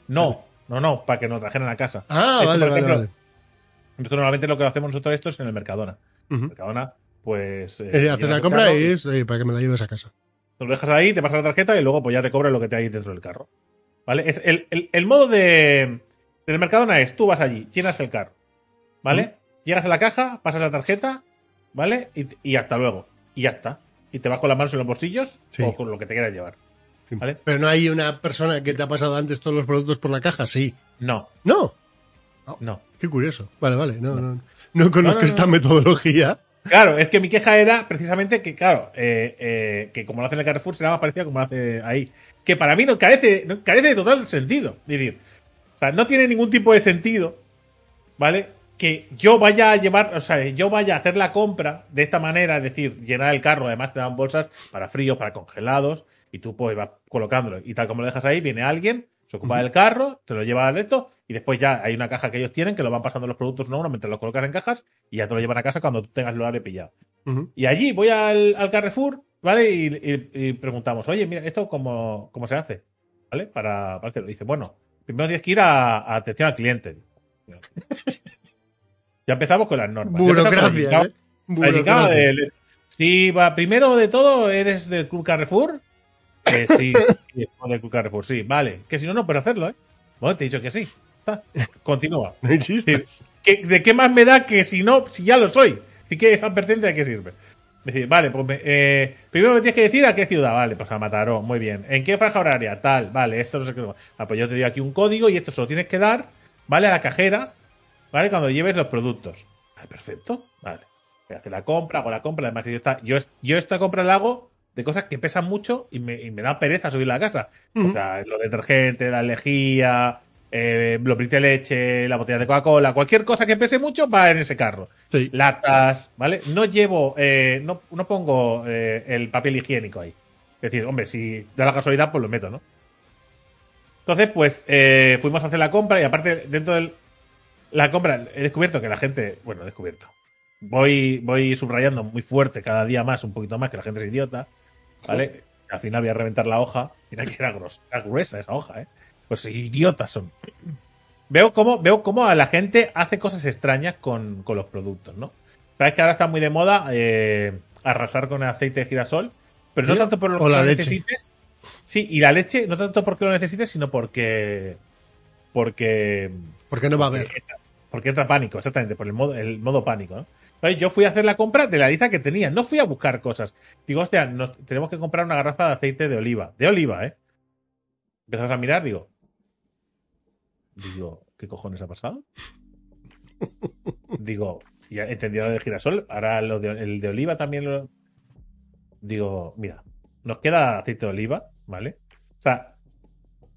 No, no, no, para que nos trajeran a casa. Ah, Esto, vale, por vale, vale. Nosotros normalmente lo que hacemos nosotros esto es en el Mercadona. Ujú. Mercadona, pues. eh, hacer la compra carro, y es eh, para que me la lleves a casa. Te lo dejas ahí, te pasas la tarjeta y luego pues ya te cobran lo que te hay dentro del carro. ¿Vale? Es el, el- el modo de del Mercadona es tú vas allí, llenas el carro. ¿Vale? Llegas a la caja, pasas la tarjeta, ¿vale? Y, y hasta luego. Y ya está. Y te vas con las manos en los bolsillos Sí. o con lo que te quieras llevar. ¿Vale? Pero no hay una persona que te ha pasado antes todos los productos por la caja, sí. No, No, no. qué curioso. Vale, vale, no, no, no conozco No, no, esta no. metodología. Claro, es que mi queja era precisamente que, claro, eh, eh, que como lo hace en el Carrefour será más parecida como lo hace ahí. Que para mí no carece, no, carece de total sentido. Es decir, o sea, no tiene ningún tipo de sentido, ¿vale? Que yo vaya a llevar, o sea, yo vaya a hacer la compra de esta manera, es decir, llenar el carro, además te dan bolsas para fríos, para congelados, y tú pues vas colocándolo. Y tal como lo dejas ahí, viene alguien, se ocupa del carro, te lo lleva al esto, y después ya hay una caja que ellos tienen que lo van pasando los productos uno a uno mientras los colocas en cajas, y ya te lo llevan a casa cuando tú tengas el horario pillado. Y allí voy al, al Carrefour, ¿vale? Y, y- y preguntamos, oye, mira, ¿esto cómo, cómo se hace? ¿Vale? Para, para hacerlo. Dice, bueno, primero tienes que ir a, a atención al cliente. Ya empezamos con las normas. Burocracia, ¿eh? Burocracia. Si va, primero de todo, ¿eres del Club Carrefour? Eh, sí, sí, del Club Carrefour, sí, vale. Que si no, no puedes hacerlo, ¿eh? Bueno, te he dicho que sí. Continúa. No insistes. ¿Qué- ¿De qué más me da que si no, si ya lo soy? ¿Y qué esa advertencia de qué sirve? Decir, vale, pues me- eh, primero me tienes que decir a qué ciudad, vale, pues a Mataró, muy bien. ¿En qué franja horaria? Tal, vale, esto no sé qué. Ah, pues yo te doy aquí un código y esto se lo tienes que dar, ¿vale? A la cajera, ¿vale? Cuando lleves los productos. Ah, perfecto, vale. Hacer la compra, hago la compra, además yo esta, yo, es- yo esta compra la hago de cosas que pesan mucho y me, y me da pereza subir la casa. O sea, los detergentes, la lejía, eh, los de leche, la botella de Coca-Cola, cualquier cosa que pese mucho va en ese carro. Sí. Latas, ¿vale? No llevo, eh, no, no pongo eh, el papel higiénico ahí. Es decir, hombre, si da la casualidad, pues lo meto, ¿no? Entonces, pues eh, fuimos a hacer la compra y aparte, dentro de la compra, he descubierto que la gente, bueno, he descubierto. Voy, voy subrayando muy fuerte cada día más, un poquito más, que la gente es idiota, ¿vale? Al final voy a reventar la hoja. Mira que era, gros- era gruesa esa hoja, ¿eh? Pues idiotas son. Veo cómo, veo cómo a la gente hace cosas extrañas con, con los productos, ¿no? Sabes que ahora está muy de moda eh, arrasar con el aceite de girasol, pero no tanto por lo que la lo leche. necesites. Sí, y la leche, no tanto porque lo necesites, sino porque. Porque. Porque no va a haber. Porque entra pánico, exactamente, por el modo, el modo pánico, ¿no? Yo fui a hacer la compra de la lista que tenía, no fui a buscar cosas. Digo, hostia, nos, tenemos que comprar una garrafa de aceite de oliva. De oliva, ¿eh? Empezamos a mirar, digo. Digo, ¿qué cojones ha pasado? Digo, ya he entendido lo del girasol, ahora lo de- el de oliva también lo. Digo, mira, nos queda aceite de oliva, ¿vale? O sea,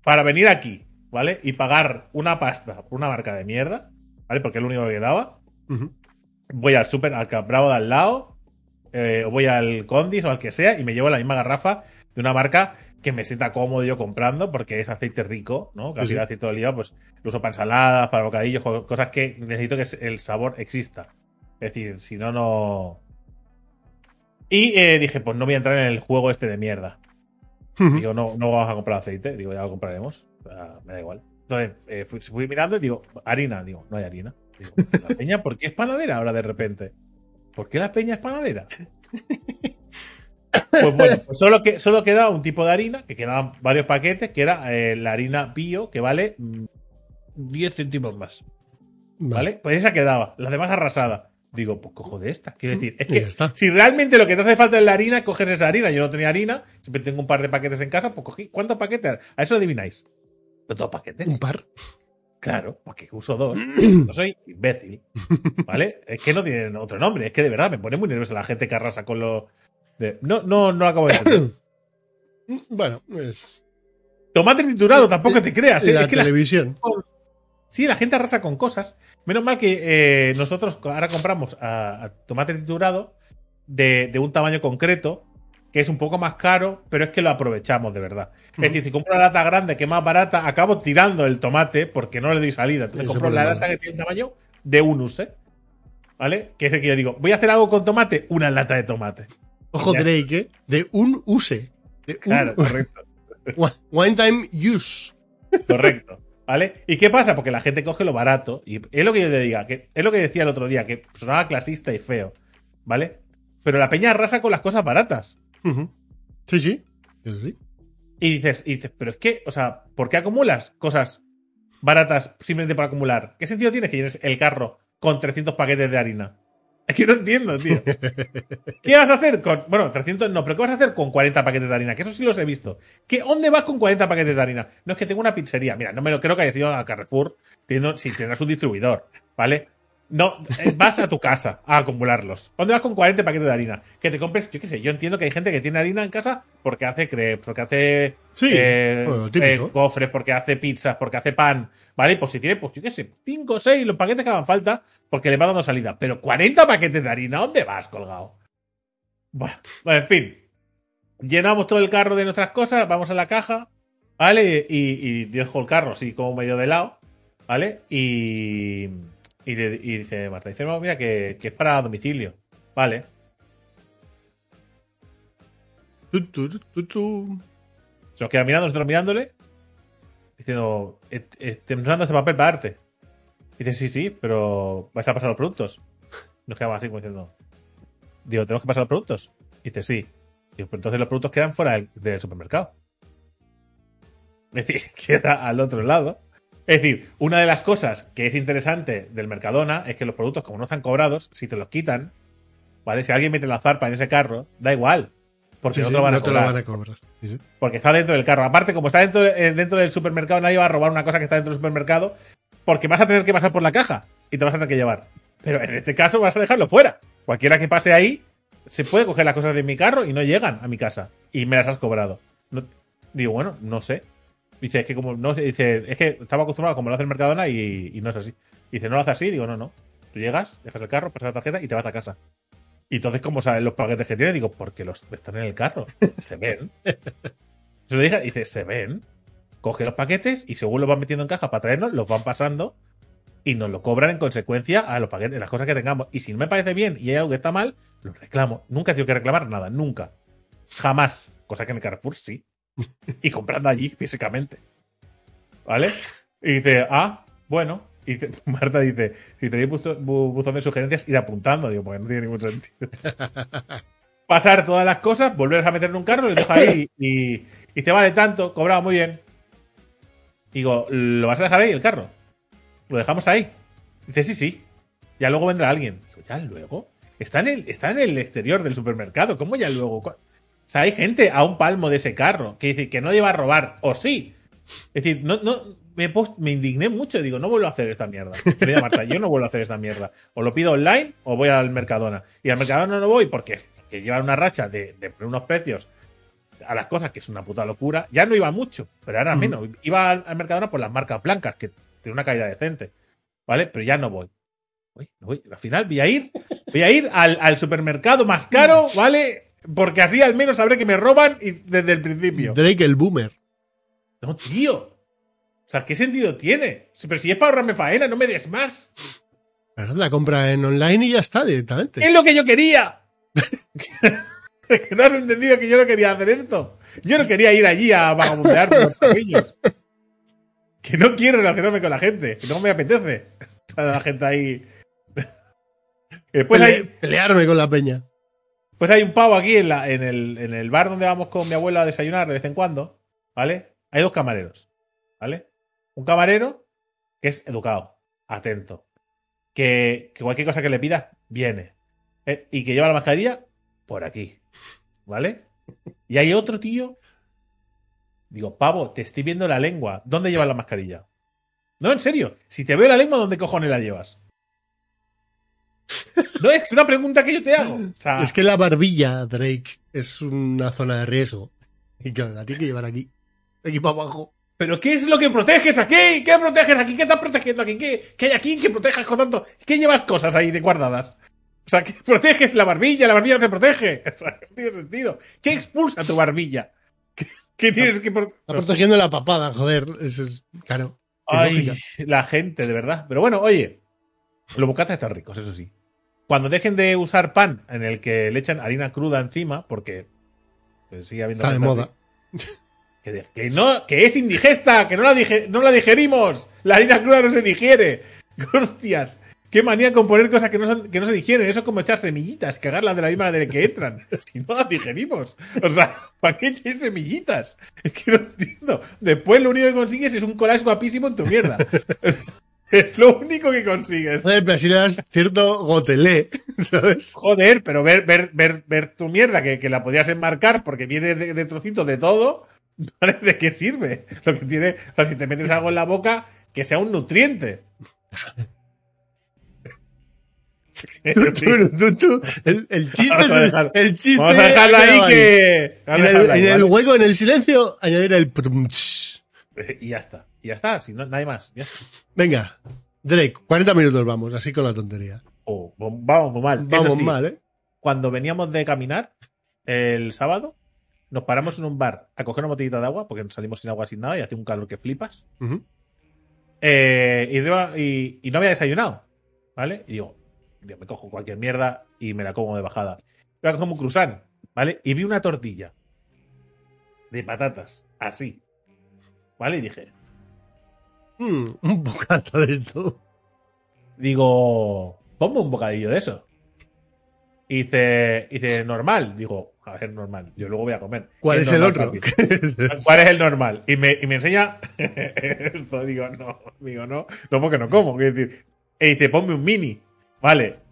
para venir aquí, ¿vale? Y pagar una pasta por una marca de mierda, ¿vale? Porque es lo único que quedaba. Ujú. Voy al super, al Bravo de al lado, eh, o voy al Condis o al que sea, y me llevo la misma garrafa de una marca que me sienta cómodo yo comprando, porque es aceite rico, ¿no? Al Sí, aceite de oliva, pues lo uso para ensaladas, para bocadillos, co- cosas que necesito que el sabor exista. Es decir, si no, no. Y eh, dije, pues no voy a entrar en el juego este de mierda. Digo, no, no vamos a comprar aceite. Digo, ya lo compraremos. O sea, me da igual. Entonces, eh, fui, fui mirando y digo, harina. Digo, no hay harina. Digo, ¿la peña por qué es panadera ahora de repente? ¿Por qué la peña es panadera? Pues bueno, pues solo, que, solo queda un tipo de harina, que quedaban varios paquetes, que era eh, la harina bio, que vale mm, 10 céntimos más. ¿Vale? Pues esa quedaba, las demás arrasada. Digo, pues cojo de esta. Quiero decir, es que está. si realmente lo que te hace falta es la harina, coges esa harina. Yo no tenía harina, siempre tengo un par de paquetes en casa, pues cogí. ¿Cuántos paquetes? A eso lo adivináis. Dos paquetes. Un par. Claro, porque uso dos. No soy imbécil. ¿Vale? Es que no tienen otro nombre. Es que de verdad me pone muy nerviosa la gente que arrasa con lo. De- No, no, no lo acabo de entender. Bueno, es Tomate triturado, tampoco te creas. ¿eh? la Es que la televisión. Sí, la gente arrasa con cosas. Menos mal que eh, nosotros ahora compramos a, a tomate triturado de, de un tamaño concreto, que es un poco más caro, pero es que lo aprovechamos de verdad. Es decir, si compro una lata grande que es más barata, acabo tirando el tomate porque no le doy salida. Entonces Eso compro la lata que tiene un tamaño de un use. ¿Vale? Que es el que yo digo, voy a hacer algo con tomate, una lata de tomate. Ojo, Ya. Drake, ¿eh? De un use. De un- Claro, correcto. One- time use. Correcto. ¿Vale? ¿Y qué pasa? Porque la gente coge lo barato. Y es lo que yo le diga, que es lo que decía el otro día, que sonaba clasista y feo. ¿Vale? Pero la peña arrasa con las cosas baratas. Sí, sí. Eso sí. Y dices, y dices, pero es que, o sea, ¿por qué acumulas cosas baratas simplemente para acumular? ¿Qué sentido tiene que llenes el carro con 300 paquetes de harina? Es que no entiendo, tío. ¿Qué vas a hacer con. Bueno, 300 no, pero ¿qué vas a hacer con 40 paquetes de harina? Que eso sí los he visto. ¿Qué, ¿Dónde vas con 40 paquetes de harina? No es que tengo una pizzería. Mira, no me lo creo que haya sido al Carrefour. Teniendo, si tendrás un distribuidor, ¿vale? No, eh, vas a tu casa a acumularlos. ¿Dónde vas con 40 paquetes de harina? Que te compres, yo qué sé, yo entiendo que hay gente que tiene harina en casa porque hace crepes, porque hace Sí, eh, bueno, eh, cofres, porque hace pizzas, porque hace pan, ¿vale? Y pues si tiene, pues yo qué sé, 5 o 6 los paquetes que hagan falta porque le va dando salida. Pero 40 paquetes de harina, ¿dónde vas colgado? Bueno, en fin. Llenamos todo el carro de nuestras cosas, vamos a la caja, ¿vale? Y, y dejo el carro así como medio de lado, ¿vale? Y, y, de- y dice Marta, dice, no, mira, que, que es para domicilio, ¿vale? Tu, tu, tu. Se nos queda mirando, nosotros mirándole, diciendo, "Eh, eh, estoy usando este papel para arte. Dice, sí, sí, pero vais a pasar los productos. Nos quedamos así como diciendo, digo, ¿tenemos que pasar los productos? Dice, sí. Digo, pero entonces los productos quedan fuera del, del supermercado. Es decir, queda al otro lado. Es decir, una de las cosas que es interesante del Mercadona es que los productos, como no están cobrados, si te los quitan, ¿vale? Si alguien mete la zarpa en ese carro, da igual. Porque Sí, no te lo van a no te lo cobrar. van a cobrar. Sí. Porque está dentro del carro. Aparte, como está dentro, eh, dentro del supermercado, nadie va a robar una cosa que está dentro del supermercado. Porque vas a tener que pasar por la caja y te vas a tener que llevar. Pero en este caso vas a dejarlo fuera. Cualquiera que pase ahí se puede coger las cosas de mi carro y no llegan a mi casa. Y me las has cobrado. No- digo, bueno, no sé. Dice, es que como no dice, es que estaba acostumbrado como lo hace el Mercadona y, y no es así. Dice, no lo hace así, digo, no, no. Tú llegas, dejas el carro, pasas la tarjeta y te vas a casa. Y entonces, ¿cómo saben los paquetes que tiene? Digo, porque los están en el carro. Se ven. Se lo dije, dice, se ven. Coge los paquetes y según los van metiendo en caja para traernos, los van pasando y nos lo cobran en consecuencia a los paquetes, las cosas que tengamos. Y si no me parece bien y hay algo que está mal, lo reclamo. Nunca tengo que reclamar nada, nunca. Jamás. Cosa que en el Carrefour sí. Y comprando allí físicamente. ¿Vale? Y dice, ah, bueno. Y te- Marta dice, si tenéis bu- buzón de sugerencias, ir apuntando. Digo, porque no tiene ningún sentido. Pasar todas las cosas, volver a meter en un carro, lo dejo ahí y, y dice, vale, tanto, cobrado, muy bien. Digo, ¿lo vas a dejar ahí el carro? Lo dejamos ahí. Dice, sí, sí. Ya luego vendrá alguien. Digo, ¿ya luego? Está en el, está en el exterior del supermercado. ¿Cómo ya luego? O sea, hay gente a un palmo de ese carro que dice que no lleva a robar, o sí. Es decir, no, no, me, puesto- me indigné mucho. Digo, no vuelvo a hacer esta mierda. A Marta, yo no vuelvo a hacer esta mierda. O lo pido online o voy al Mercadona. Y al Mercadona no voy porque que llevan una racha de, de poner unos precios a las cosas que es una puta locura. Ya no iba mucho, pero ahora menos. Iba al, al Mercadona por las marcas blancas, que tiene una calidad decente. ¿Vale? Pero ya no voy. Voy, no voy. Al final voy a ir, voy a ir al, al supermercado más caro, ¿vale? Porque así al menos sabré que me roban y desde el principio. Drake el boomer. No, tío. O sea, ¿qué sentido tiene? Si- Pero si es para ahorrarme faena, no me des más. Haz La compra en online y ya está directamente. Es lo que yo quería. Que no has entendido que yo no quería hacer esto. Yo no quería ir allí a vagabundear por los pasillos. Que no quiero relacionarme con la gente. Que no me apetece. La gente ahí. Después Pele- hay, Pelearme con la peña. Pues hay un pavo aquí en, la- en, el, en el bar donde vamos con mi abuela a desayunar de vez en cuando. ¿Vale? Hay dos camareros. ¿Vale? Un camarero que es educado, atento. Que, que cualquier cosa que le pidas, viene. Eh, y que lleva la mascarilla por aquí. ¿Vale? Y hay otro tío. Digo, pavo, te estoy viendo la lengua. ¿Dónde llevas la mascarilla? No, en serio. Si te veo la lengua, ¿dónde cojones la llevas? No, es una pregunta que yo te hago. O sea, Es que la barbilla, Drake, es una zona de riesgo. Y claro, la tiene que llevar aquí. Aquí para abajo. ¿Pero qué es lo que proteges aquí? ¿Qué proteges aquí? ¿Qué estás protegiendo aquí? ¿Qué, qué hay aquí que protejas con tanto? ¿Qué llevas cosas ahí de guardadas? O sea, ¿qué proteges la barbilla? La barbilla no se protege. O sea, no tiene sentido. ¿Qué expulsa tu barbilla? ¿Qué, qué tienes que... pro- Está protegiendo la papada, joder. Eso es, claro. es Ay, lógica. la gente, de verdad. Pero bueno, oye, los bocatas están ricos, eso sí. Cuando dejen de usar pan en el que le echan harina cruda encima, porque pues, sigue habiendo Está de moda. así, que, no, que es indigesta, que no la, dige- no la digerimos. La harina cruda no se digiere. Hostias. Qué manía con poner cosas que no, son- que no se digieren. Eso es como echar semillitas, cagarlas de la misma manera que entran. Si no las digerimos. O sea, ¿para qué echáis semillitas? Es que no entiendo. Después lo único que consigues es un collage guapísimo en tu mierda. Es lo único que consigues. Joder, pero así le das cierto gotelé, ¿sabes? Joder, pero ver, ver, ver, ver tu mierda que, que la podrías enmarcar porque viene de, de trocitos de todo, ¿vale? ¿de qué sirve? Lo que tiene, o sea, si te metes algo en la boca, que sea un nutriente. Tú, tú, tú, tú, el, el chiste es el, el chiste. Vamos a dejarlo ha ahí que. En el, en el hueco, en el silencio, añadir el. Y ya está. Y ya está, si no, nadie más. Ya. Venga, Drake, 40 minutos vamos, así con la tontería. Oh, vamos muy mal. Vamos sí, mal, ¿eh? Cuando veníamos de caminar el sábado, nos paramos en un bar a coger una botellita de agua, porque nos salimos sin agua, sin nada, y hacía un calor que flipas. Eh, y, y- y no había desayunado, ¿vale? Y digo, digo, me cojo cualquier mierda y me la como de bajada. Voy a coger un cruzán, ¿vale? Y vi una tortilla de patatas, así, ¿vale? Y dije, Mm, un bocata de esto. digo, ponme un bocadillo de eso. Y dice, dice, normal. Digo, a ver, normal. Yo luego voy a comer. ¿Cuál ¿Qué es el otro? ¿Cuál es el normal? Y me, y me enseña esto. Digo, no, digo, no, no porque no como. Quiero decir, y dice, ponme un mini. Vale.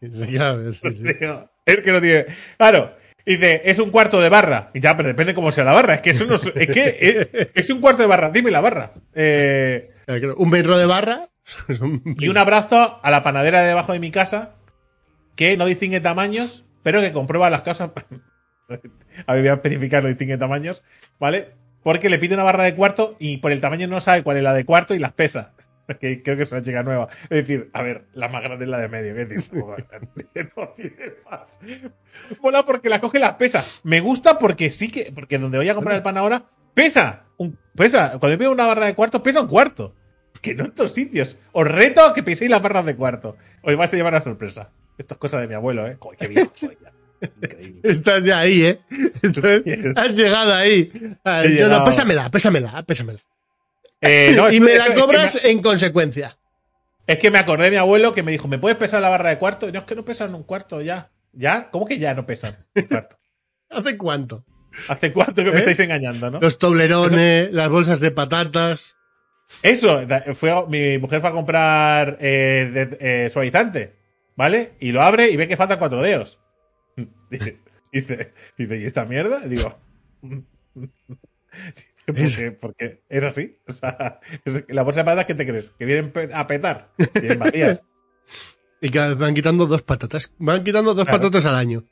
Ya, sí, sí. Digo, es que no tiene. Claro. Y dice, es un cuarto de barra. Y ya, pero depende cómo sea la barra. Es que eso no es, es que es, es un cuarto de barra. Dime la barra. Eh, creo, Un metro de barra. y un abrazo a la panadera de debajo de mi casa que no distingue tamaños pero que comprueba las cosas. a ver, voy a especificar, no distingue tamaños, ¿vale? Porque le pide una barra de cuarto y por el tamaño no sabe cuál es la de cuarto y las pesa. Que creo que es una chica nueva. Es decir, a ver, la más grande es la de medio. ¿qué dices? no tiene más. Mola porque la coge y las pesa. Me gusta porque sí que, porque donde voy a comprar el pan ahora, pesa. Un, pesa. Cuando pido una barra de cuarto, pesa un cuarto. Que no en estos sitios. Os reto a que peséis las barras de cuarto. Hoy vais a llevar una sorpresa. Esto es cosa de mi abuelo, ¿eh? Joder, qué viejo soy ya. Increíble. Estás ya ahí, ¿eh? Estás- has llegado ahí. Ay, no, no, pésamela, pésamela, pésamela. Eh, no, y me la es que cobras me- en consecuencia. Es que me acordé de mi abuelo que me dijo, ¿me puedes pesar la barra de cuarto? Y no, es que no pesan un cuarto ya. ¿Ya? ¿Cómo que ya no pesan un cuarto? ¿Hace cuánto? ¿Hace cuánto que me ¿Eh? estáis engañando, no? Los toblerones, las bolsas de patatas. Eso, fue, mi mujer fue a comprar eh, de- eh, suavizante, ¿vale? Y lo abre y ve que faltan cuatro dedos. Dice, dice, dice, ¿y esta mierda? Y digo, Es- porque, porque es así. O sea, es- la bolsa de patatas, ¿qué te crees? ¿Que vienen a petar? Vienen vacías. Y cada vez van quitando dos patatas. Van quitando dos Claro. patatas al año.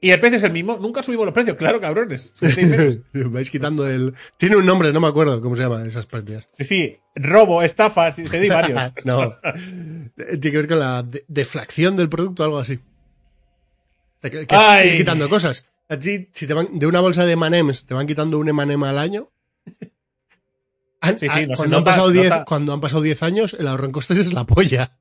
Y el precio es el mismo. Nunca subimos los precios, claro, cabrones. Vais quitando el. Tiene un nombre, no me acuerdo cómo se llama esas pérdidas. Sí, sí. Robo, estafa, sí, te doy varios. no. Eh, Tiene que ver con la de- deflacción del producto algo así. Que, que Ay. quitando cosas. Si te van, de una bolsa de Manems te van quitando un Emanem al año. Han- Sí, sí, han- no se cuando, han nota- pasado 10, nota- cuando han pasado 10 años, el ahorro en costes es la polla.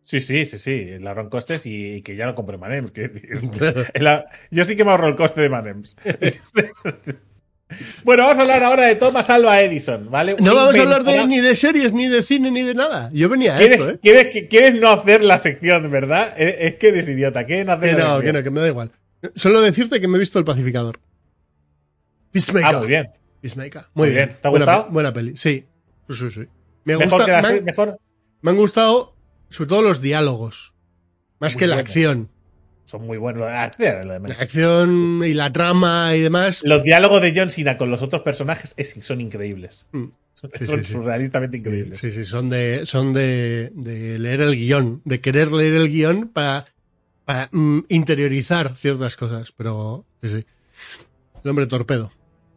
Sí, sí, sí, sí. El ahorro en costes y, y que ya no compre Manems. yo sí que me ahorro el coste de Manems. bueno, vamos a hablar ahora de Thomas Alva Edison, ¿vale? No vamos a hablar de, ni de series, ni de cine, ni de nada. Yo venía a ¿Quieres, esto, ¿eh? quieres no hacer la sección, verdad? Es, es que eres idiota. ¿Quieres no hacer Que la no, sección? que no, que me da igual. Solo decirte que me he visto El Pacificador. Peacemaker. Ah, muy bien. Peacemaker. Muy, Muy bien. bien. ¿Te ha buena, gustado? pe- buena peli. Sí. Sí, sí, sí. Me, Mejor gusta, que la me, han, mejor. me han gustado, sobre todo los diálogos. Más Muy que la buenos. acción. Son muy buenos. Lo La acción y la trama y demás. Los diálogos de John Cena con los otros personajes es- son increíbles. Mm. Son, Sí, son sí, sí. surrealistamente Sí, increíbles. sí, sí, son de, son de, de leer el guion, de querer leer el guion para, para mm, interiorizar ciertas cosas, pero sí, sí. El hombre torpedo.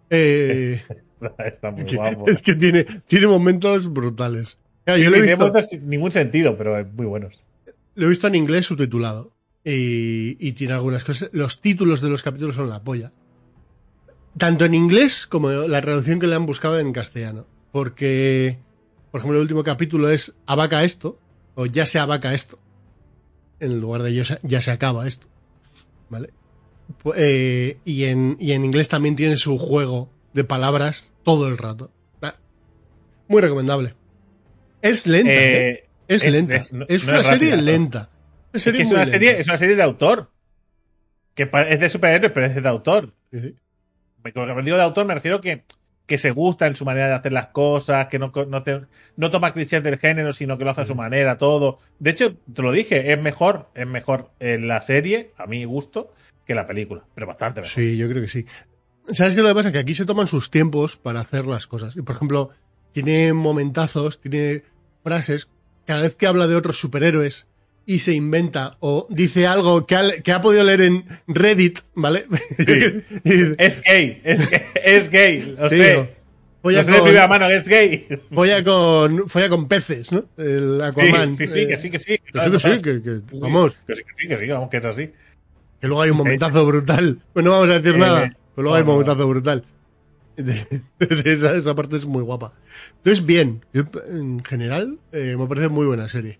Eh, Está muy es que, guapo. es que tiene, tiene momentos brutales. Claro, yo lo he, Tiene visto, sin ningún sentido, pero muy buenos. lo he visto en inglés subtitulado. Y, y tiene algunas cosas. Los títulos de los capítulos son la polla. Tanto en inglés como la traducción que le han buscado en castellano. Porque, por ejemplo, el último capítulo es abaca esto, o ya se abaca esto. En lugar de ya se acaba esto. ¿Vale? Eh, y, en, y en inglés también tiene su juego de palabras todo el rato. Ah, Muy recomendable. Es lenta, ¿eh? Eh, Es, es- lenta. es- no- es no una es serie lenta. Una es, serie una lenta. serie, es una serie de autor. Que es de superhéroes, pero es de autor. Sí, sí. Cuando digo de autor, me refiero que, que se gusta en su manera de hacer las cosas, que no, no, te- no toma clichés del género, sino que lo hace a su manera, todo. De hecho, te lo dije, es mejor, es mejor en la serie, a mi gusto, que la película. Pero bastante mejor. Sí, yo creo que sí. ¿Sabes qué lo que pasa? Que aquí se toman sus tiempos para hacer las cosas. Y, por ejemplo, tiene momentazos, tiene frases. Cada vez que habla de otros superhéroes y se inventa o dice algo que ha, que ha podido leer en Reddit, ¿vale? Dice, Es gay, es gay, es gay, lo "Tío, sé. folla Lo sé de con, primera mano, que es gay. folla con, folla con peces, ¿no? El Aquaman. Sí, sí, sí, Eh, que sí, que sí. que sí, que sí, que- que- Sí, vamos. Que sí, que sí, que sí, vamos, que es así. Que luego hay un momentazo brutal. Pues no vamos a decir Eh, nada. Pero luego hay un momentazo brutal. De- de esa, esa parte es muy guapa. Entonces, bien. Yo, en general, eh, me parece muy buena serie.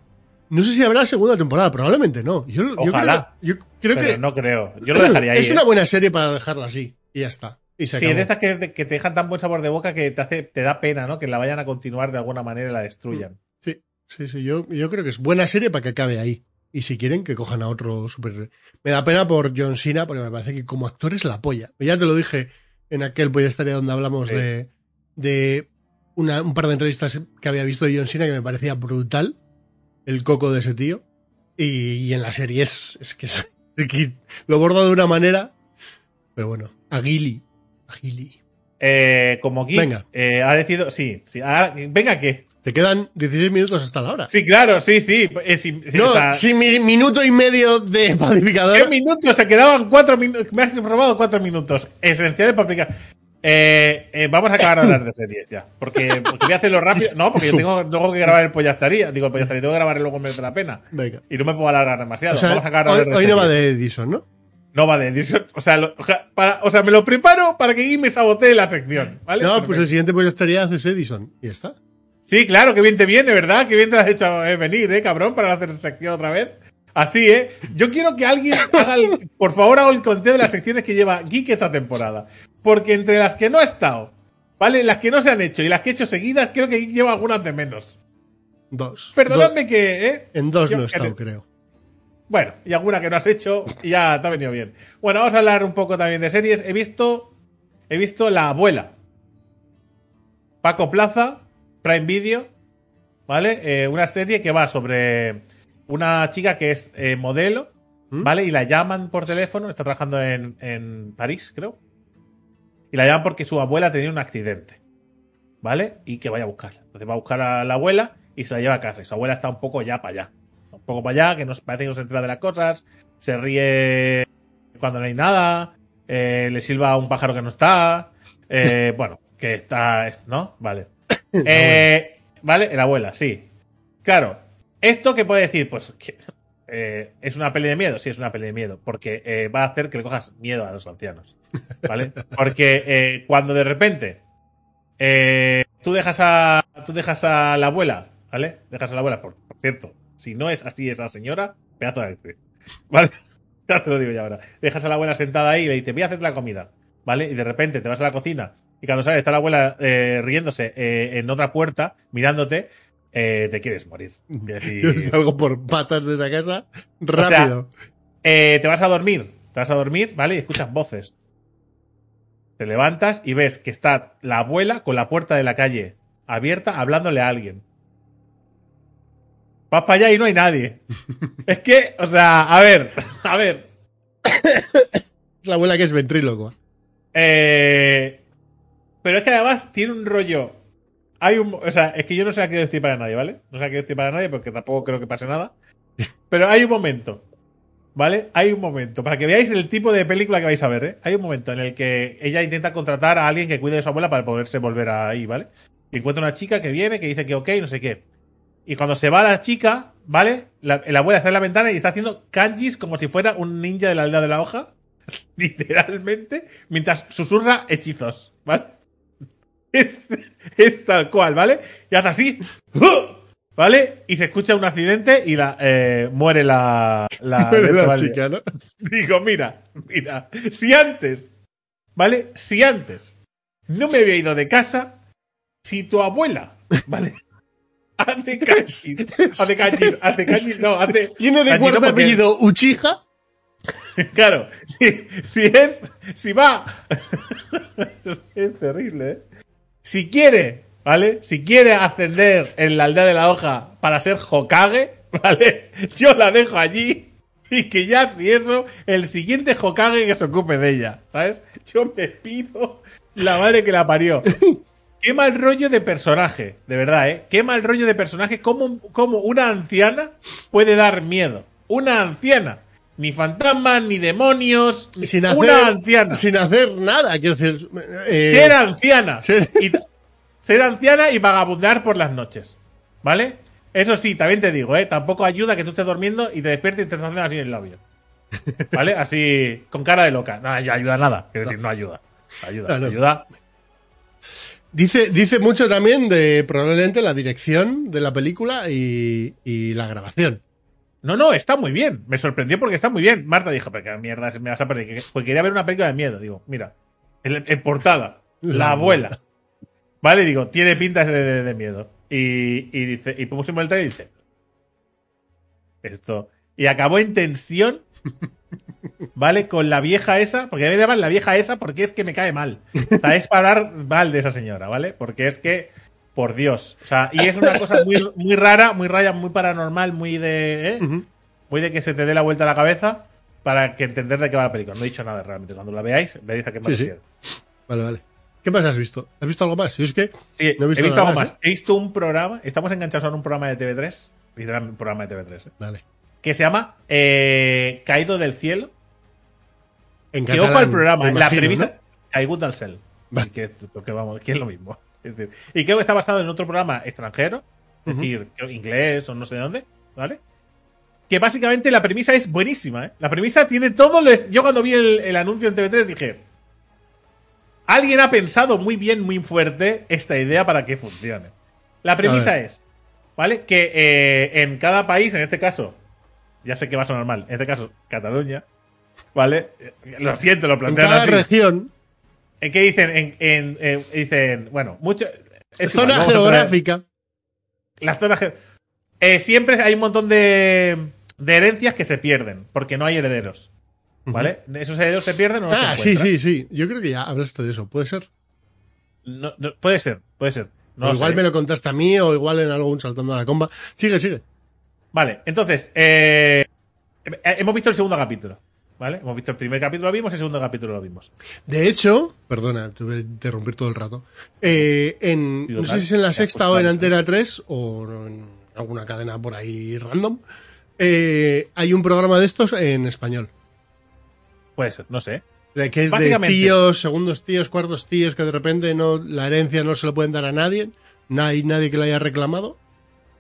No sé si habrá segunda temporada, probablemente no. Yo, yo Ojalá. creo, yo creo Pero que no creo. Yo lo dejaría ahí. es ¿eh? una buena serie para dejarla así. Y ya está. Y se Sí, es de estas que, que te dejan tan buen sabor de boca que te hace, te da pena, ¿no? Que la vayan a continuar de alguna manera y la destruyan. Sí, sí, sí. Yo, yo creo que es buena serie para que acabe ahí. Y si quieren, que cojan a otro super. Me da pena por John Cena, porque me parece que como actor es la polla. Ya te lo dije en aquel Estaría donde hablamos Sí. de, de una, un par de entrevistas que había visto de John Cena que me parecía brutal. El coco de ese tío. Y, y en la serie es, es que, es- es que lo borda de una manera. Pero bueno, Aguili. Aguili. Eh, como Geek, Venga. eh, ha decidido. Sí, sí. ahora- venga, ¿qué? Te quedan 16 minutos hasta la hora. Sí, claro, sí, sí. eh, sí, sí, no, sea, si mi minuto y medio de ¿Qué pacificador. minutos? Se quedaban cuatro minutos. Me has robado cuatro minutos. Esenciales para aplicar. Eh, eh, vamos a acabar de hablar de series ya. Porque, porque voy a hacerlo rápido. No, porque yo tengo, tengo que grabar el pollastaría. Digo, el pollastaría tengo que grabar luego merece la pena. Venga. Y no me puedo alargar demasiado. O sea, vamos a acabar de hoy, de hoy no va de Edison, ¿no? No va de edición. O sea, lo- o sea, para, o sea, me lo preparo para que Gui me sabotee la sección. ¿vale? No, Perfecto. pues el siguiente pues estaría haces Edison. Y ya está. Sí, claro, que bien te viene, ¿verdad? Que bien te has hecho eh, venir, ¿eh, cabrón? Para hacer sección otra vez. Así, ¿eh? Yo quiero que alguien haga, el- por favor, haga el conteo de las secciones que lleva Geek esta temporada. Porque entre las que no ha estado, ¿vale? Las que no se han hecho y las que he hecho seguidas, creo que Geek lleva algunas de menos. Dos. Perdonadme Do- que, ¿eh? en dos Yo- no he estado, creo. Bueno, y alguna que no has hecho y ya te ha venido bien. Bueno, vamos a hablar un poco también de series. He visto, he visto La Abuela. Paco Plaza, Prime Video, ¿vale? Eh, una serie que va sobre una chica que es eh, modelo, ¿Mm? ¿vale? Y la llaman por teléfono, está trabajando en, en París, creo. Y la llaman porque su abuela tenía un accidente, ¿vale? Y que vaya a buscarla. Entonces va a buscar a la abuela y se la lleva a casa. Y su abuela está un poco ya para allá. Poco para allá, que nos parece que no se entera de las cosas. Se ríe cuando no hay nada. eh, le silba a un pájaro que no está. eh, bueno, que está. ¿No? Vale. Eh, vale, la abuela, sí. Claro. ¿Esto qué puede decir? Pues que es una peli de miedo. Sí, es una peli de miedo. Porque va a hacer que le cojas miedo a los ancianos. ¿Vale? Porque cuando de repente tú dejas a. Tú dejas a la abuela, ¿vale? Dejas a la abuela, por, por cierto. Si no es así esa señora, pedazo de actriz. ¿Vale? Ya te lo digo ya ahora. Dejas a la abuela sentada ahí y le dices, voy a hacer la comida. ¿Vale? Y de repente te vas a la cocina y cuando sales está la abuela eh, riéndose eh, en otra puerta, mirándote, eh, te quieres morir. Decir, Yo salgo por patas de esa casa rápido. te vas a dormir, te vas a dormir, ¿vale? Y escuchas voces. Te levantas y ves que está la abuela con la puerta de la calle abierta hablándole a alguien. Vas para allá y no hay nadie. es que, o sea, a ver, a ver. Es la abuela que es ventríloco. Eh, pero es que además tiene un rollo. Hay un, o sea, es que yo no sé a qué decir para nadie, ¿vale? No sé a qué decir para nadie porque tampoco creo que pase nada. Pero hay un momento, ¿vale? Hay un momento, para que veáis el tipo de película que vais a ver, ¿eh? Hay un momento en el que ella intenta contratar a alguien que cuide de su abuela para poderse volver ahí, ¿vale? Y encuentra una chica que viene, que dice que ok, no sé qué. Y cuando se va la chica, ¿vale? La, la abuela está en la ventana y está haciendo kanjis como si fuera un ninja de la aldea de la hoja. Literalmente, mientras susurra hechizos, ¿vale? Es, es tal cual, ¿vale? Y hace así, ¿vale? Y se escucha un accidente y la eh, muere la, la, la ¿vale? chica, ¿no? Digo, mira, mira, si antes, ¿vale? Si antes no me había ido de casa, si tu abuela, ¿vale? Hace kanjis, hace kanjis, hace kanjis, no, hace... Tiene de no, cuarto apellido Uchiha. Claro, si, si es, si va, es terrible, ¿eh? Si quiere, ¿vale? Si quiere ascender en la aldea de la hoja para ser Hokage, ¿vale? Yo la dejo allí y que ya si eso, el siguiente Hokage que se ocupe de ella, ¿sabes? Yo me pido la madre que la parió. Qué mal rollo de personaje, de verdad, ¿eh? Qué mal rollo de personaje. ¿Cómo, cómo una anciana puede dar miedo? Una anciana. Ni fantasmas, ni demonios. Sin hacer, una anciana. sin hacer nada. Quiero decir, eh, Ser anciana. ser- Y t- ser anciana y vagabundar por las noches. ¿Vale? Eso sí, también te digo, ¿eh? Tampoco ayuda que tú estés durmiendo y te despiertes y te estás haciendo así en el labio. ¿Vale? Así, con cara de loca. No ayuda nada. Quiero decir, no ayuda. Ayuda. No, no. Ayuda. Dice, dice mucho también de probablemente la dirección de la película y, y la grabación. No, no, está muy bien. Me sorprendió porque está muy bien. Marta dijo, pero qué mierda me vas a perder. Porque quería ver una película de miedo. Digo, mira, en, en portada, la, La abuela. Vale, digo, tiene pinta de, de- de miedo. Y, y dice, y pusimos el trailer y dice, esto. Y acabó en tensión, ¿vale? Con la vieja esa, porque me llaman la vieja esa porque es que me cae mal. O sea, es para hablar mal de esa señora, ¿vale? Porque es que, por Dios. O sea, y es una cosa muy, muy rara, muy raya, muy paranormal, muy de. ¿eh? Muy de que se te dé la vuelta a la cabeza para que entender de qué va la película. No he dicho nada realmente. Cuando la veáis, veréis a qué me Sí, sí. Vale, vale. ¿Qué más has visto? ¿Has visto algo más? Yo es que Sí, no he visto, algo más. ¿eh? He visto un programa, estamos enganchados en un programa de TV3, literal, un programa de TV3, ¿eh? Vale. Que se llama eh, Caído del Cielo. En Que catalán, ojo al programa, la premisa. ¿no? Caigut del Cel. Vale. Que, vamos, que es lo mismo. Es decir, y creo que está basado en otro programa extranjero, es decir, inglés o no sé de dónde, ¿vale? Que básicamente la premisa es buenísima, ¿eh? La premisa tiene todo lo. Yo cuando vi el, el anuncio en TV3 dije. Alguien ha pensado muy bien, muy fuerte esta idea para que funcione. La premisa es, ¿vale? Que eh, en cada país, en este caso, ya sé que va a sonar mal, en este caso, Cataluña, ¿vale? Eh, Lo siento, lo En plantean cada así. región, ¿En qué dicen? En, en- dicen, bueno, mucho. es zona igual, geográfica. Las zonas ge- eh, siempre hay un montón de, de herencias que se pierden, porque no hay herederos. ¿Vale? Esos herederos se pierden o no Ah, se sí, sí, sí. Yo creo que ya hablaste de eso. ¿Puede ser? No- no- puede ser, puede ser. No igual sé. me lo contaste a mí o igual en algún saltando a la comba. Sigue, sigue. Vale, entonces, eh, hemos visto el segundo capítulo. ¿Vale? Hemos visto el primer capítulo, lo vimos, el segundo capítulo lo vimos. De hecho, perdona, te voy a interrumpir todo el rato. Eh, en, no sé si es en la sexta pues, o en. Antena 3 o en alguna cadena por ahí random. eh, hay un programa de estos en español. Puede ser, no sé. De que es de tíos, segundos tíos, cuartos tíos, que de repente no, la herencia no se lo pueden dar a nadie, no hay nadie que la haya reclamado,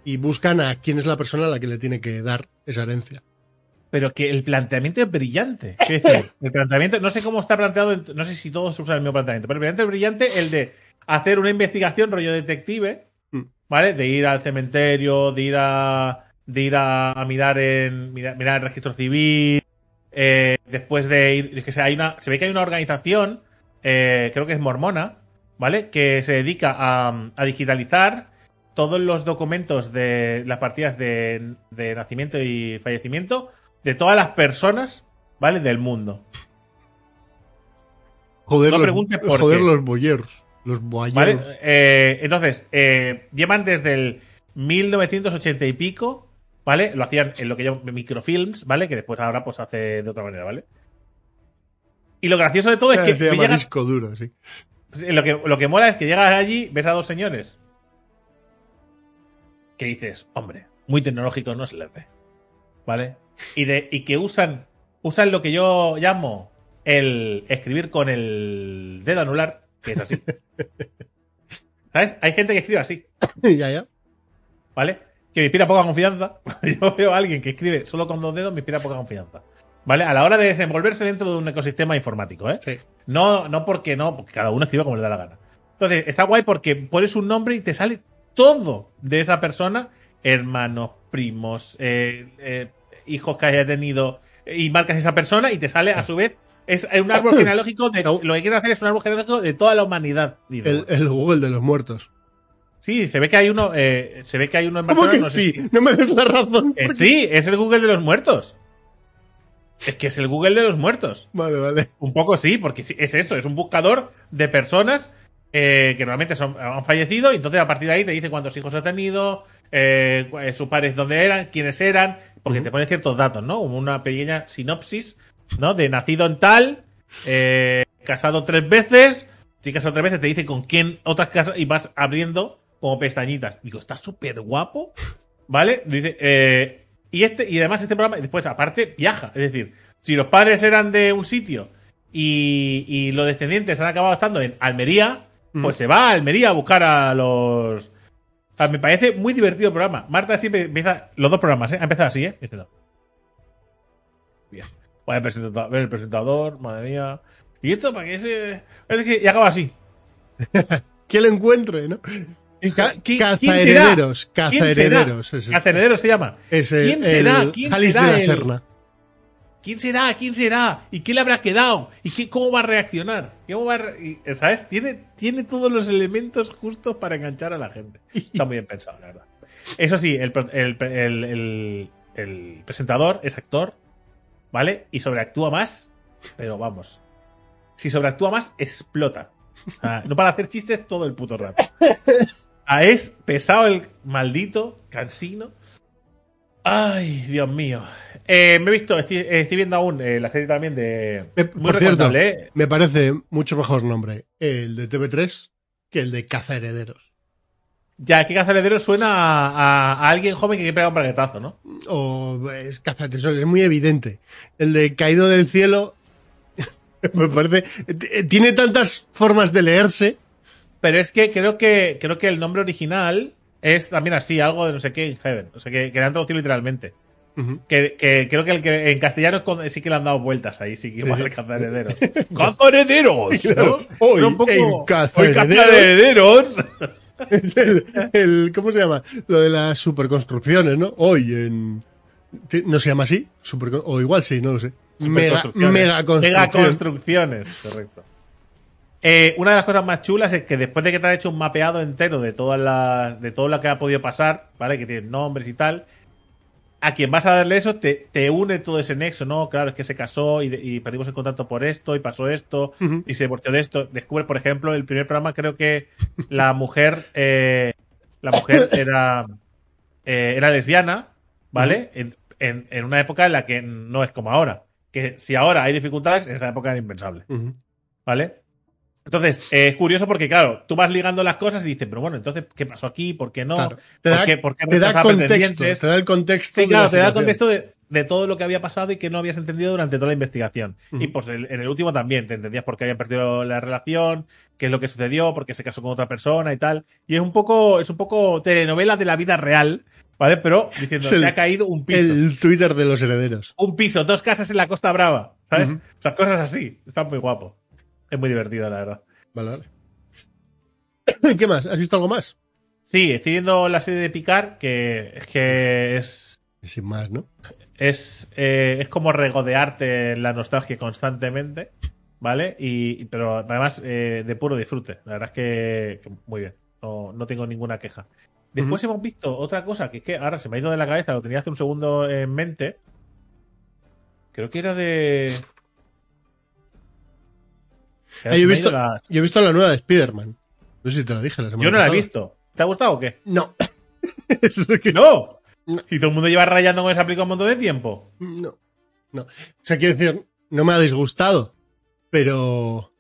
y buscan a quién es la persona a la que le tiene que dar esa herencia. Pero que el planteamiento es brillante. Quiero decir, el planteamiento, no sé cómo está planteado, no sé si todos usan el mismo planteamiento, pero el planteamiento es brillante el de hacer una investigación rollo detective, Mm. ¿vale? De ir al cementerio, de ir a, de ir a, a mirar en mirar, mirar el registro civil, eh, después de ir, que se, hay una, se ve que hay una organización, eh, creo que es mormona, ¿vale? Que se dedica a, a digitalizar todos los documentos de las partidas de, de nacimiento y fallecimiento de todas las personas, ¿vale? Del mundo. Joder, No los, preguntes por joder qué. los boyeros. Los boyeros. ¿Vale? Eh, entonces, eh, llevan desde el 1980 y pico, ¿vale? Lo hacían en lo que llaman microfilms, ¿vale? Que después ahora pues hace de otra manera, ¿vale? Y lo gracioso de todo es Ah, que se llama disco duro, sí. lo que lo que mola es que llegas allí, ves a dos señores que dices, hombre, muy tecnológico no se les ve. ¿Vale? Y de y que usan usan lo que yo llamo el escribir con el dedo anular, que es así. ¿Sabes? Hay gente que escribe así. ya, ya. ¿vale? Que me inspira poca confianza. Yo veo a alguien que escribe solo con dos dedos, me inspira poca confianza. ¿Vale? A la hora de desenvolverse dentro de un ecosistema informático, ¿eh? Sí. No, no porque no, porque cada uno escribe como le da la gana. Entonces, está guay porque pones un nombre y te sale todo de esa persona, hermanos, primos, eh, eh, hijos que haya tenido, y marcas esa persona y te sale a su vez. Es un árbol genealógico de. Lo que quiero hacer es un árbol genealógico de toda la humanidad. El, el Google de los muertos. Sí, se ve que hay uno, eh, se ve que hay uno en ¿Cómo Barcelona. que no sé sí? si- No me des la razón. Eh, sí, es el Google de los muertos. Es que es el Google de los muertos. Vale, vale. Un poco sí, porque es eso, es un buscador de personas eh, que normalmente son, han fallecido y entonces a partir de ahí te dice cuántos hijos ha tenido, eh, eh, sus padres dónde eran, quiénes eran, porque te pone ciertos datos, ¿no? Como una pequeña sinopsis, ¿no? De nacido en tal, eh, casado tres veces, si casado tres veces te dice con quién otras casas y vas abriendo como pestañitas. Digo, está súper guapo, ¿vale? Dice, eh, y este, y además este programa, después aparte, viaja. Es decir, si los padres eran de un sitio y, y los descendientes han acabado estando en Almería, pues se va a Almería a buscar a los. O sea, me parece muy divertido el programa. Marta siempre empieza. Los dos programas, ¿eh? Ha empezado así, ¿eh? Dice, no. Bien. Vaya presentador, ver el presentador, madre mía. ¿Y esto para qué se.? Es que y acaba así. Que lo encuentre, ¿no? Ca- ¿Qui- Cazaherederos. ¿Quién? Cazaherederos. Es, el- Cazaheredero se llama. es el, ¿Quién será? el ¿Quién Jalis será de la el- Serna. ¿Quién será? ¿Quién será? ¿Y qué le habrá quedado? ¿Y qué, cómo va a reaccionar? ¿Cómo va a re- y, ¿Sabes? Tiene, tiene todos los elementos justos para enganchar a la gente. Está muy bien pensado, la verdad. Eso sí, el, el- el- el- presentador es actor, ¿vale? Y sobreactúa más, pero vamos. Si sobreactúa más, explota. Sea, no para hacer chistes todo el puto rato. Ah, es pesado el maldito, cansino. Ay, Dios mío. Eh, me he visto, estoy, eh, estoy viendo aún eh, la serie también de. Eh, Muy por cierto, ¿eh? me parece mucho mejor nombre el de TV3 que el de Caza Herederos. Ya, que Cazaledero suena a, a- a alguien joven que quiere pegar un braguetazo, ¿no? O es Caza es muy evidente. El de Caído del Cielo me parece... t- Tiene tantas formas de leerse. Pero es que creo que creo que el nombre original es también así, algo de no sé qué in Heaven. O sea, que, que le han traducido literalmente. Que, que creo que el que en castellano sí que le han dado vueltas ahí, sí que igual sí. cazaherederos. ¡Cazaherederos! ¿no? Hoy un poco- en Cazaherederos. Es el, el- ¿Cómo se llama? Lo de las superconstrucciones, ¿no? Hoy en... ¿No se llama así? Supercon- o igual sí, no lo sé. Mega, mega construcción. Megaconstrucciones, correcto. Eh, una de las cosas más chulas es que después de que te ha hecho un mapeado entero de todas las, de todo lo que ha podido pasar, ¿vale? Que tiene nombres y tal, a quien vas a darle eso te, te une todo ese nexo, ¿no? Claro, es que se casó y, perdimos el contacto por esto y pasó esto y se divorció de esto. Descubre, por ejemplo, el primer programa creo que la mujer, eh, la mujer era, eh, era lesbiana, ¿vale? en, en- en una época en la que no es como ahora. Que si ahora hay dificultades, en esa época era impensable. ¿vale? Entonces, eh, es curioso porque, claro, tú vas ligando las cosas y dices, pero bueno, entonces, ¿qué pasó aquí? ¿Por qué no? Claro. Te ¿Por da, qué- por qué te da contexto, te da el contexto. Sí, claro, te da el contexto de, de todo lo que había pasado y que no habías entendido durante toda la investigación. Y pues el- en el último también te entendías por qué habían perdido la relación, qué es lo que sucedió, por qué se casó con otra persona y tal. Y es un poco, es un poco telenovela de la vida real, ¿vale? Pero diciendo, el- se ha caído un piso. El Twitter de los herederos. Un piso, dos casas en la Costa Brava, ¿sabes? O sea, cosas así. Está muy guapo. Es muy divertido, la verdad. Vale, vale. ¿Qué más? ¿Has visto algo más? Sí, estoy viendo la serie de Picar, que es que es Sin más, ¿no? es, eh, es como regodearte la nostalgia constantemente, ¿vale? Y, pero además eh, de puro disfrute. La verdad es que, que muy bien. No, no tengo ninguna queja. Después hemos visto otra cosa que es que ahora se me ha ido de la cabeza, lo tenía hace un segundo en mente. Creo que era de. Yo, he visto, la- yo he visto la nueva de Spider-Man. No sé si te la dije la semana Yo no la he visto. ¿Te ha gustado o qué? No. Es lo que- ¡No! No. Y todo el mundo lleva rayando con esa película un montón de tiempo. No. No. O sea, quiero decir, no me ha disgustado. Pero.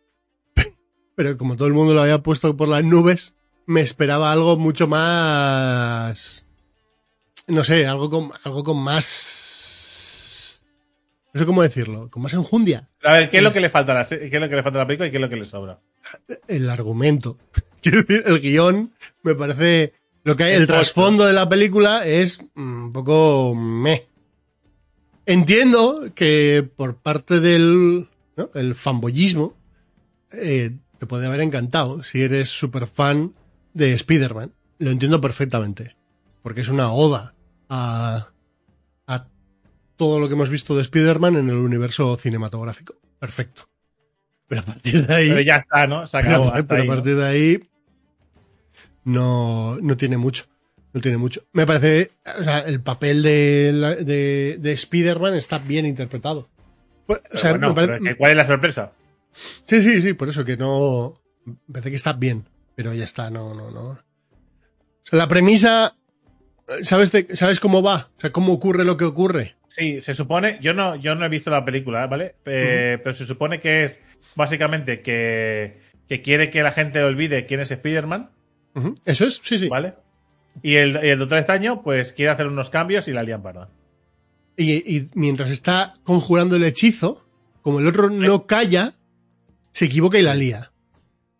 Pero como todo el mundo lo había puesto por las nubes, me esperaba algo mucho más. No sé, algo con, algo con más. No sé cómo decirlo, con más enjundia. A ver, ¿qué es lo que le falta a la, qué es lo que le falta a la película y qué es lo que le sobra? el argumento. Quiero decir, el guion me parece. Lo que hay, El trasfondo de la película es mm, un poco meh. Entiendo que por parte del ¿no? el fanboyismo eh, te puede haber encantado si eres súper fan de Spider-Man. Lo entiendo perfectamente. Porque es una oda a todo lo que hemos visto de Spider-Man en el universo cinematográfico. Perfecto. Pero a partir de ahí. Pero ya está, ¿no? Se Pero, acabó. pero ahí, a ¿no? partir de ahí no, no tiene mucho. No tiene mucho. Me parece, o sea, el papel de, de, de Spider-Man está bien interpretado. Pues, O Pero sea, bueno, me parece- pero ¿Cuál es la sorpresa? sí, sí, sí, por eso que no, me parece que está bien, pero ya está, no, no, no. O sea, la premisa, ¿sabes, de- ¿sabes cómo va? O sea, cómo ocurre lo que ocurre. Sí, se supone. Yo no, yo no he visto la película, ¿vale? Eh, Pero se supone que es básicamente que, que quiere que la gente olvide quién es Spider-Man. Eso es, sí, sí. ¿vale? Y el, y el Doctor Extraño, pues quiere hacer unos cambios y la lían parda. Y, y mientras está conjurando el hechizo, como el otro no calla, se equivoca y la lía.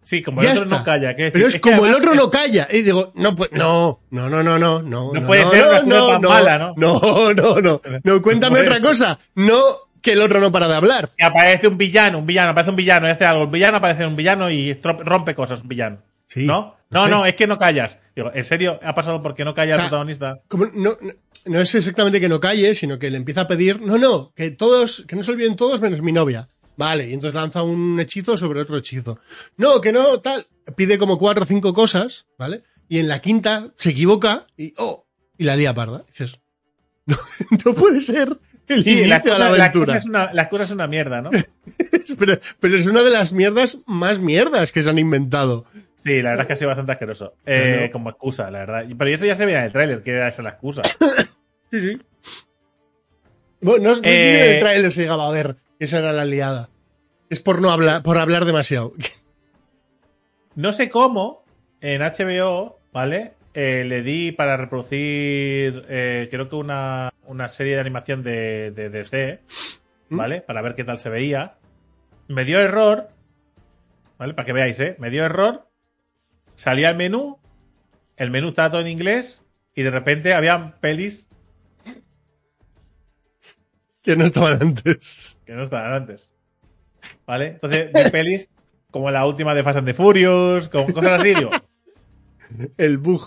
Sí, como Ya el otro está. no calla. que Pero es como el otro no calla. Y digo, no, pues, no, no, no, no, no, no. No puede ser una cosa tan mala, ¿no? No, no, no. No, cuéntame otra cosa. No que el otro no para de hablar. que aparece un villano, un villano, aparece un villano, y hace algo. Un villano aparece un villano y rompe cosas, un villano. Sí, ¿No? no No, sé. no, es que no callas. Digo, ¿en serio ha pasado porque no calla O el protagonista? Como no, no, no es exactamente que no calle, sino que le empieza a pedir, no, no, que todos, que no se olviden todos menos mi novia. Vale, y entonces lanza un hechizo sobre otro hechizo. No, que no, tal. Pide como cuatro o cinco cosas, ¿vale? Y en la quinta se equivoca y, oh, y la lía parda. Dices, no, no puede ser el Sí, inicio la de cosa, la la aventura. cosa es una, la cosa es una mierda, ¿no? pero, pero es una de las mierdas más mierdas que se han inventado. Sí, la verdad es que ha sido bastante asqueroso. Eh, Claro. Como excusa, la verdad. Pero eso ya se veía en el tráiler, que era esa la excusa. Sí, sí. Bueno, no, no Eh, en el trailer se llegaba a ver esa era la liada. Es por no hablar, por hablar demasiado. No sé cómo en HBO, ¿vale? Eh, le di para reproducir, eh, creo que una, una serie de animación de, de DC, ¿Mm? ¿vale? Para ver qué tal se veía. Me dio error, ¿vale? Para que veáis, ¿eh? Me dio error. Salía el menú, el menú estaba todo en inglés y de repente habían pelis Que no estaban antes. que no estaban antes. ¿Vale? Entonces, vi pelis como la última de Fast and the Furious, con cosas así, digo, El bug.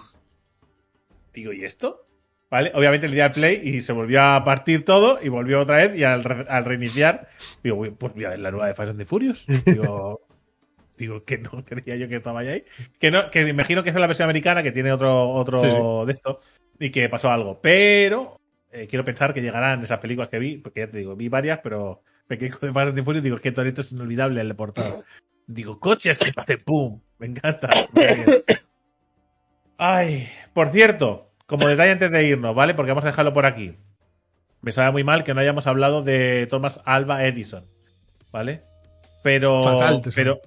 Digo, ¿y esto? ¿Vale? Obviamente le di al play y se volvió a partir todo y volvió otra vez y al, re- al reiniciar, digo, "Uy, pues voy a ver la nueva de Fast and the Furious. Digo, digo que no creía yo que estaba ahí. Que no, que me imagino que esa es la versión americana que tiene otro, otro Sí, de esto y que pasó algo. Pero eh, quiero pensar que llegarán esas películas que vi, porque ya te digo, vi varias, pero me quedé de Fast and Furious digo, es que todo esto es inolvidable el portada. Digo, coches que hacen pum. Me encanta. Ay, por cierto, como detalle antes de irnos, ¿vale? Porque vamos a dejarlo por aquí. Me sabe muy mal que no hayamos hablado de Thomas Alba Edison, ¿vale? Pero, Fatal, pero,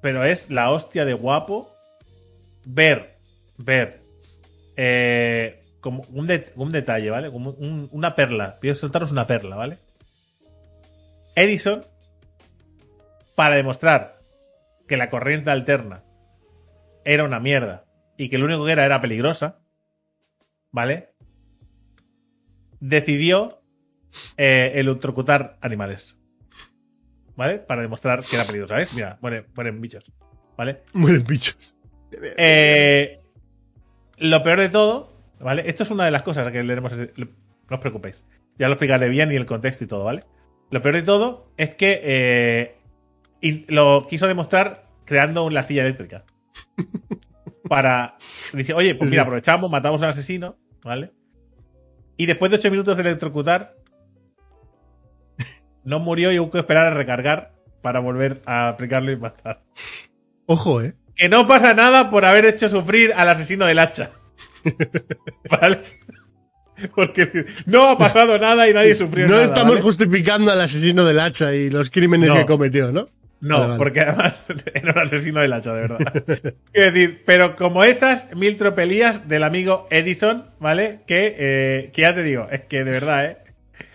pero es la hostia de guapo ver, ver, eh, como un, de- un detalle, ¿vale? Como un- una perla. A soltaros una perla, ¿vale? Edison, para demostrar que la corriente alterna era una mierda y que lo único que era era peligrosa, ¿vale? Decidió eh, electrocutar animales, ¿vale? Para demostrar que era peligrosa, ¿ves? Mira, mueren, mueren bichos, ¿vale? Mueren bichos. Eh, lo peor de todo, ¿vale? Esto es una de las cosas que leeremos. No os preocupéis. Ya lo explicaré bien y el contexto y todo, ¿vale? Lo peor de todo es que eh, y lo quiso demostrar creando la silla eléctrica. Para. Dice, oye, pues mira, aprovechamos, matamos al asesino, ¿vale? Y después de 8 minutos de electrocutar, no murió y hubo que esperar a recargar para volver a aplicarlo y matar. Ojo, eh. Que no pasa nada por haber hecho sufrir al asesino del hacha. ¿Vale? Porque no ha pasado nada y nadie sufrió No nada. estamos ¿vale? justificando al asesino del hacha y los crímenes No. que cometió, ¿no? No, Vale, vale. porque además era un asesino del hacha, de verdad. Quiero decir, pero como esas mil tropelías del amigo Edison, ¿vale? Que, eh, que ya te digo, es que de verdad, ¿eh?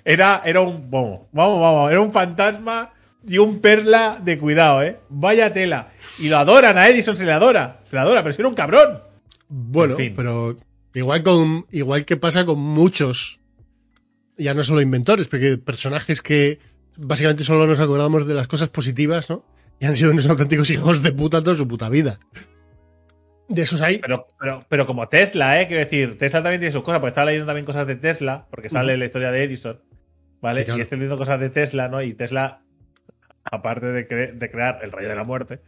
Era, era un. Vamos, vamos, vamos, era un fantasma y un perla de cuidado, ¿eh? Vaya tela. Y lo adoran, a Edison se le adora. Se le adora, pero si era un cabrón. Bueno, En fin. pero igual con igual que pasa con muchos, ya no solo inventores, porque personajes que básicamente solo nos acordamos de las cosas positivas, ¿no? Y han sido unos auténticos hijos de puta toda su puta vida. De esos hay. Pero, pero, pero como Tesla, ¿eh? Quiero decir, Tesla también tiene sus cosas, porque estaba leyendo también cosas de Tesla, porque sale la historia de Edison, ¿vale? Sí, claro. Y estoy leyendo cosas de Tesla, ¿no? Y Tesla, aparte de, cre- de crear el rayo de la muerte,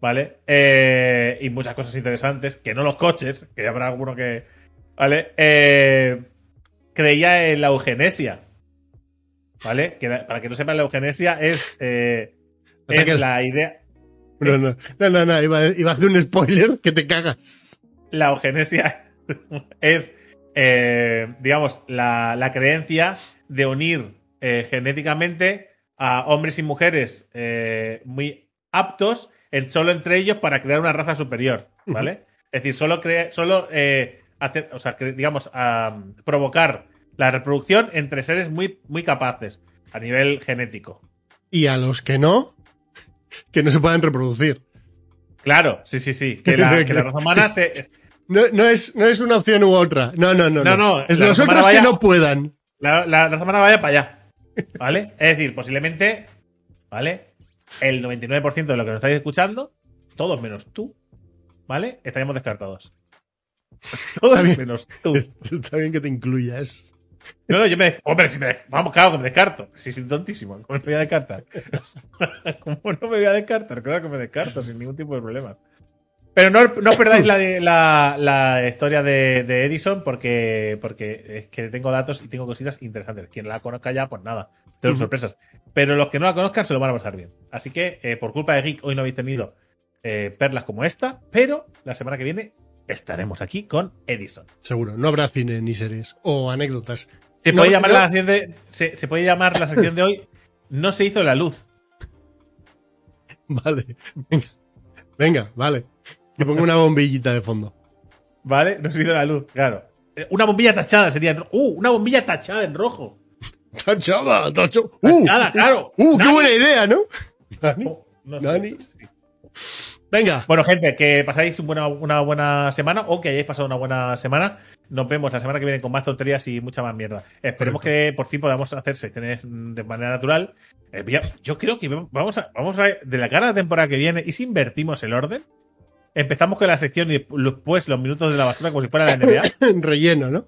¿vale? Eh, y muchas cosas interesantes, que no los coches, que ya habrá alguno que. ¿Vale? Eh, creía en la eugenesia. ¿Vale? Que la- para que no sepan, la eugenesia es. eh, es la idea. No, no, no, no, no, iba, iba a hacer un spoiler que te cagas. la eugenesia es, digamos, la, la creencia de unir genéticamente a hombres y mujeres muy aptos en, solo entre ellos para crear una raza superior, ¿vale? Es decir, solo, crea- solo eh, hacer, o sea, digamos, a provocar la reproducción entre seres muy, muy capaces a nivel genético. Y a los que no, que no se puedan reproducir. Claro, sí, sí, sí. Que la, que la raza humana se, No, no, es, no es una opción u otra. No, no, no. No, no, Es los otros que no puedan. La, la raza humana vaya para allá. ¿Vale? Es decir, posiblemente, ¿vale? El 99% de lo que nos estáis escuchando, todos menos tú, ¿vale? Estaríamos descartados. Todos bien. menos tú. Está bien que te incluyas. No, no, yo me. Hombre, si me. Vamos, claro que me descarto. Si soy tontísimo, ¿cómo me voy a descartar? ¿Cómo no me voy a descartar? Claro que me descarto sin ningún tipo de problema. Pero no, no os perdáis la, la, la historia de, de Edison porque, porque es que tengo datos y tengo cositas interesantes. Quien la conozca ya, pues nada, tengo sorpresas. Pero los que no la conozcan se lo van a pasar bien. Así que, eh, por culpa de Geek, hoy no habéis tenido eh, perlas como esta, pero la semana que viene estaremos aquí con Edison. Seguro. No habrá cine ni series. O anécdotas. Se No, puede llamar no. la sección de. Se, se puede llamar la sección de hoy. No se hizo la luz. Vale. Venga vale. Que pongo una bombillita de fondo. ¿Vale? No se hizo la luz, claro. Eh, Una bombilla tachada sería. ¡Uh! Una bombilla tachada en rojo. Tachada, tacho. ¡Uh! Tachada, claro. ¡Uh! ¡Qué buena idea, ¿no? Nani. No sé. Nani. Venga. Bueno, gente, que pasáis una buena semana o que hayáis pasado una buena semana. Nos vemos la semana que viene con más tonterías y mucha más mierda. Esperemos que por fin podamos hacer secciones mm, de manera natural. Eh, yo creo que vamos a, vamos a ver de la cara de la temporada que viene y si invertimos el orden. Empezamos con la sección y después los minutos de la basura como si fuera la NBA. Relleno, ¿no?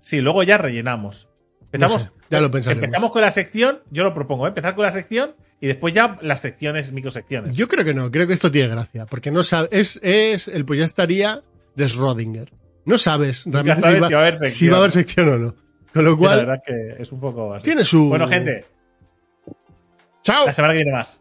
Sí, luego ya rellenamos. Empezamos, No sé, ya lo pensaremos. empezamos con la sección, yo lo propongo, ¿eh? empezar con la sección y después ya las secciones, microsecciones. Yo creo que no, creo que esto tiene gracia, porque no sabes, es, es el pues ya estaría de Schrödinger. No sabes realmente sabes si, va, si va a haber si sección. va a haber sección o no. Con lo la cual, verdad es que es un poco así. tiene su... Bueno, gente, ¡Chao! la semana que viene más.